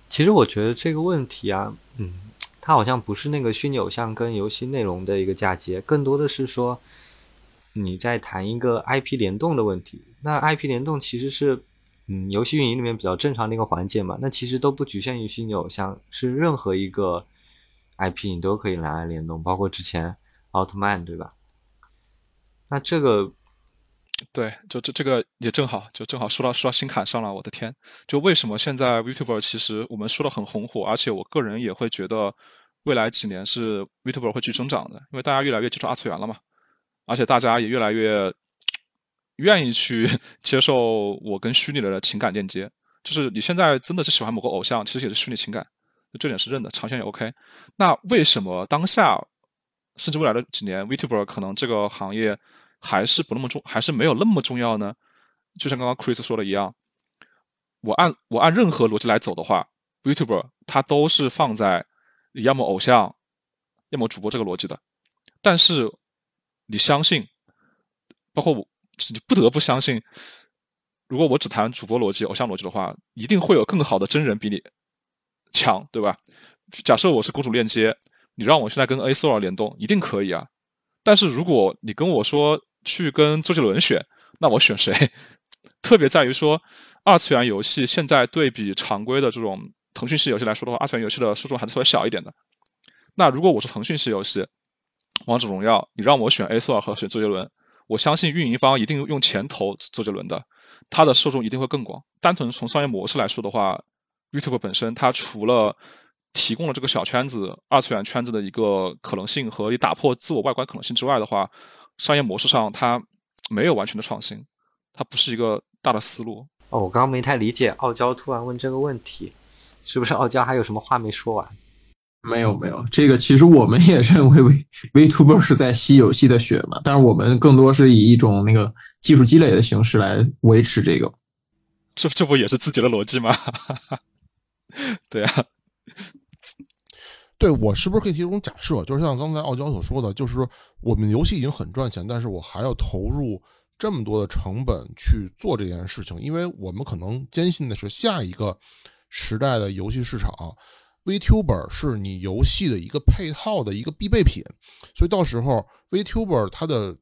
其实我觉得这个问题啊，嗯，它好像不是那个虚拟偶像跟游戏内容的一个嫁接，更多的是说你在谈一个 IP 联动的问题。那 IP 联动其实是嗯游戏运营里面比较正常的一个环节嘛。那其实都不局限于虚拟偶像，是任何一个 IP 你都可以拿来联动，包括之前奥特曼对吧？那这个。对，就这这个也正好，就正好说到说到心坎上了。我的天，就为什么现在 Vtuber 其实我们说的很红火，而且我个人也会觉得未来几年是 Vtuber 会去增长的，因为大家越来越接受二次元了嘛，而且大家也越来越愿意去 [LAUGHS] 接受我跟虚拟的情感链接。就是你现在真的是喜欢某个偶像，其实也是虚拟情感，这点是认的，长线也 OK。那为什么当下甚至未来的几年 Vtuber 可能这个行业？还是不那么重，还是没有那么重要呢？就像刚刚 Chris 说的一样，我按我按任何逻辑来走的话，YouTuber 它都是放在要么偶像，要么主播这个逻辑的。但是你相信，包括我，你不得不相信，如果我只谈主播逻辑、偶像逻辑的话，一定会有更好的真人比你强，对吧？假设我是公主链接，你让我现在跟 A s o 联动，一定可以啊。但是如果你跟我说，去跟周杰伦选，那我选谁？[LAUGHS] 特别在于说，二次元游戏现在对比常规的这种腾讯式游戏来说的话，二次元游戏的受众还是稍微小一点的。那如果我是腾讯式游戏，王者荣耀，你让我选 A 索尔和选周杰伦，我相信运营方一定用钱投周杰伦的，他的受众一定会更广。单纯从商业模式来说的话，YouTube 本身它除了提供了这个小圈子二次元圈子的一个可能性和你打破自我外观可能性之外的话，商业模式上，它没有完全的创新，它不是一个大的思路。哦，我刚刚没太理解，傲娇突然问这个问题，是不是傲娇还有什么话没说完？没有没有，这个其实我们也认为 V Vtuber 是在吸游戏的血嘛，但是我们更多是以一种那个技术积累的形式来维持这个。这这不也是自己的逻辑吗？[LAUGHS] 对啊。对我是不是可以提出假设，就是像刚才傲娇所说的，就是说我们游戏已经很赚钱，但是我还要投入这么多的成本去做这件事情，因为我们可能坚信的是下一个时代的游戏市场，Vtuber 是你游戏的一个配套的一个必备品，所以到时候 Vtuber 它的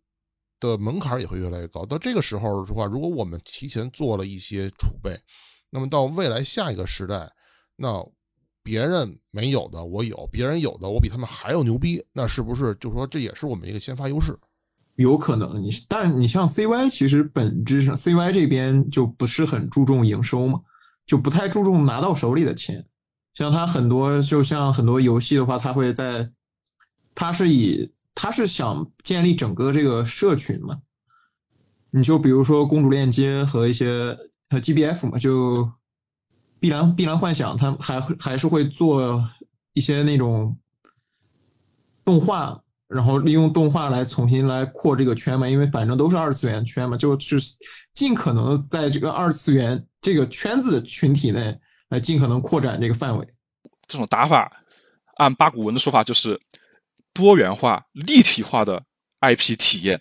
的门槛也会越来越高。到这个时候的话，如果我们提前做了一些储备，那么到未来下一个时代，那。别人没有的我有，别人有的我比他们还要牛逼，那是不是就说这也是我们一个先发优势？有可能，你但你像 CY，其实本质上 CY 这边就不是很注重营收嘛，就不太注重拿到手里的钱。像他很多，就像很多游戏的话，他会在，他是以他是想建立整个这个社群嘛。你就比如说公主链接和一些和 GBF 嘛，就。必然必然幻想，他还还是会做一些那种动画，然后利用动画来重新来扩这个圈嘛，因为反正都是二次元圈嘛，就是尽可能在这个二次元这个圈子的群体内来尽可能扩展这个范围。这种打法，按八股文的说法就是多元化、立体化的 IP 体验。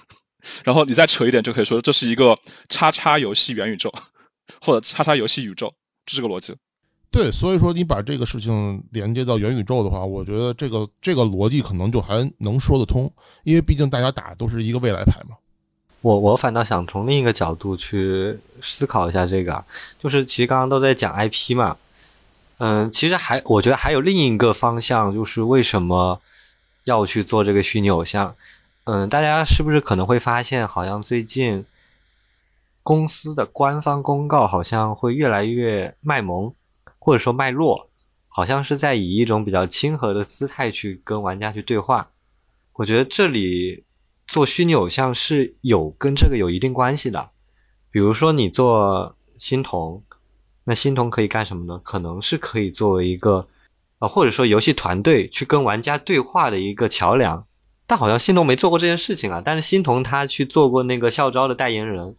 [LAUGHS] 然后你再扯一点，就可以说这是一个叉叉游戏元宇宙，或者叉叉游戏宇宙。是这个逻辑，对，所以说你把这个事情连接到元宇宙的话，我觉得这个这个逻辑可能就还能说得通，因为毕竟大家打都是一个未来牌嘛。我我反倒想从另一个角度去思考一下这个，就是其实刚刚都在讲 IP 嘛，嗯，其实还我觉得还有另一个方向，就是为什么要去做这个虚拟偶像？嗯，大家是不是可能会发现，好像最近。公司的官方公告好像会越来越卖萌，或者说卖弱，好像是在以一种比较亲和的姿态去跟玩家去对话。我觉得这里做虚拟偶像是有跟这个有一定关系的。比如说你做欣桐，那欣桐可以干什么呢？可能是可以作为一个，呃，或者说游戏团队去跟玩家对话的一个桥梁。但好像欣桐没做过这件事情啊。但是欣桐他去做过那个校招的代言人。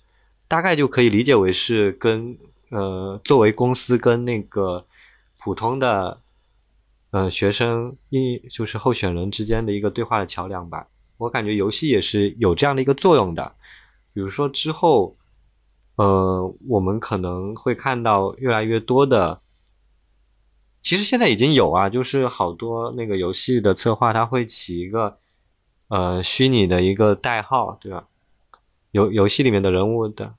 大概就可以理解为是跟呃作为公司跟那个普通的呃学生一就是候选人之间的一个对话的桥梁吧。我感觉游戏也是有这样的一个作用的。比如说之后呃我们可能会看到越来越多的，其实现在已经有啊，就是好多那个游戏的策划他会起一个呃虚拟的一个代号，对吧？游游戏里面的人物的，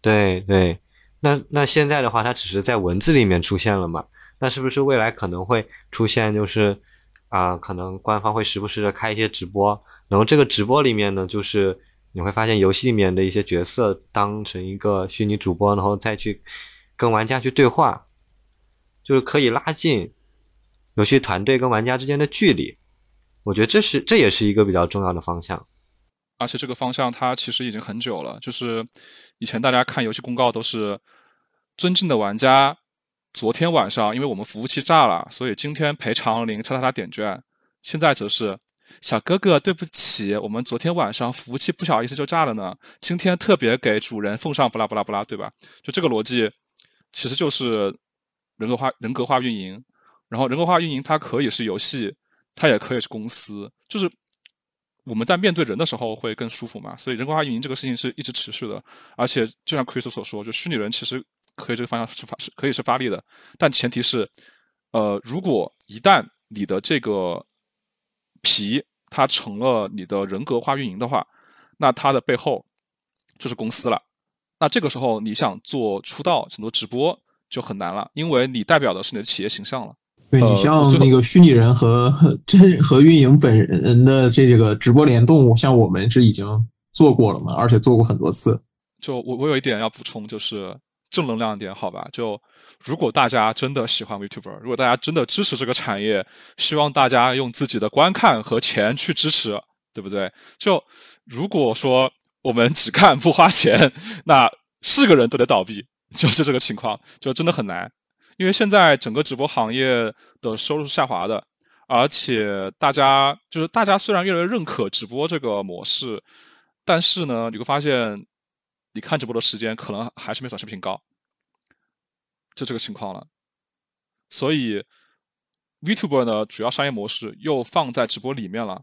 对对，那那现在的话，它只是在文字里面出现了嘛？那是不是未来可能会出现，就是啊，可能官方会时不时的开一些直播，然后这个直播里面呢，就是你会发现游戏里面的一些角色当成一个虚拟主播，然后再去跟玩家去对话，就是可以拉近游戏团队跟玩家之间的距离。我觉得这是这也是一个比较重要的方向。而且这个方向它其实已经很久了，就是以前大家看游戏公告都是尊敬的玩家，昨天晚上因为我们服务器炸了，所以今天赔偿零叉叉叉点券。现在则是小哥哥，对不起，我们昨天晚上服务器不小意思就炸了呢，今天特别给主人奉上不拉不拉不拉，对吧？就这个逻辑，其实就是人格化人格化运营。然后人格化运营它可以是游戏，它也可以是公司，就是我们在面对人的时候会更舒服嘛。所以人格化运营这个事情是一直持续的，而且就像 Chris 所说，就虚拟人其实可以这个方向是发是可以是发力的，但前提是，呃，如果一旦你的这个皮它成了你的人格化运营的话，那它的背后就是公司了。那这个时候你想做出道很多直播就很难了，因为你代表的是你的企业形象了。对你呃像那个虚拟人和 [LAUGHS] 真和运营本人的这个直播联动，像我们是已经做过了嘛，而且做过很多次。就我我有一点要补充，就是正能量一点，好吧？就如果大家真的喜欢 VTuber，如果大家真的支持这个产业，希望大家用自己的观看和钱去支持，对不对？就如果说我们只看不花钱，[LAUGHS] 那是个人都得倒闭，就是这个情况，就真的很难。因为现在整个直播行业的收入是下滑的，而且大家就是大家虽然越来越认可直播这个模式，但是呢，你会发现，你看直播的时间可能还是没短视频高，就这个情况了。所以，Vtuber 呢，主要商业模式又放在直播里面了，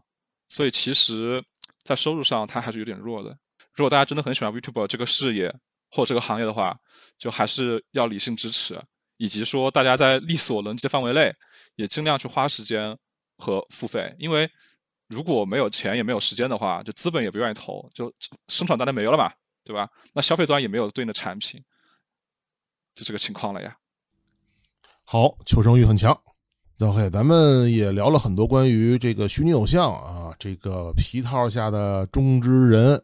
所以其实，在收入上它还是有点弱的。如果大家真的很喜欢 Vtuber 这个事业或这个行业的话，就还是要理性支持，以及说大家在力所能及的范围内，也尽量去花时间和付费，因为如果没有钱也没有时间的话，就资本也不愿意投，就生产端就没有了嘛，对吧？那消费端也没有对应的产品，就这个情况了呀。好，求生欲很强。OK，咱们也聊了很多关于这个虚拟偶像啊，这个皮套下的中之人，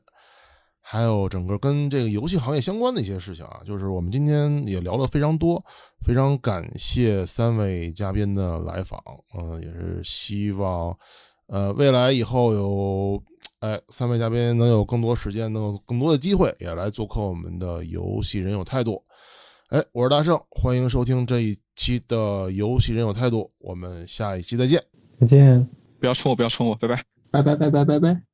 还有整个跟这个游戏行业相关的一些事情啊。就是我们今天也聊了非常多，非常感谢三位嘉宾的来访，嗯、也是希望呃未来以后有哎三位嘉宾能有更多时间，能有更多的机会也来做客我们的游戏人有态度。哎，我是大圣，欢迎收听这一期的游戏人有态度，我们下一期再见。再见，不要冲我，不要冲我，拜拜。拜拜拜拜拜拜。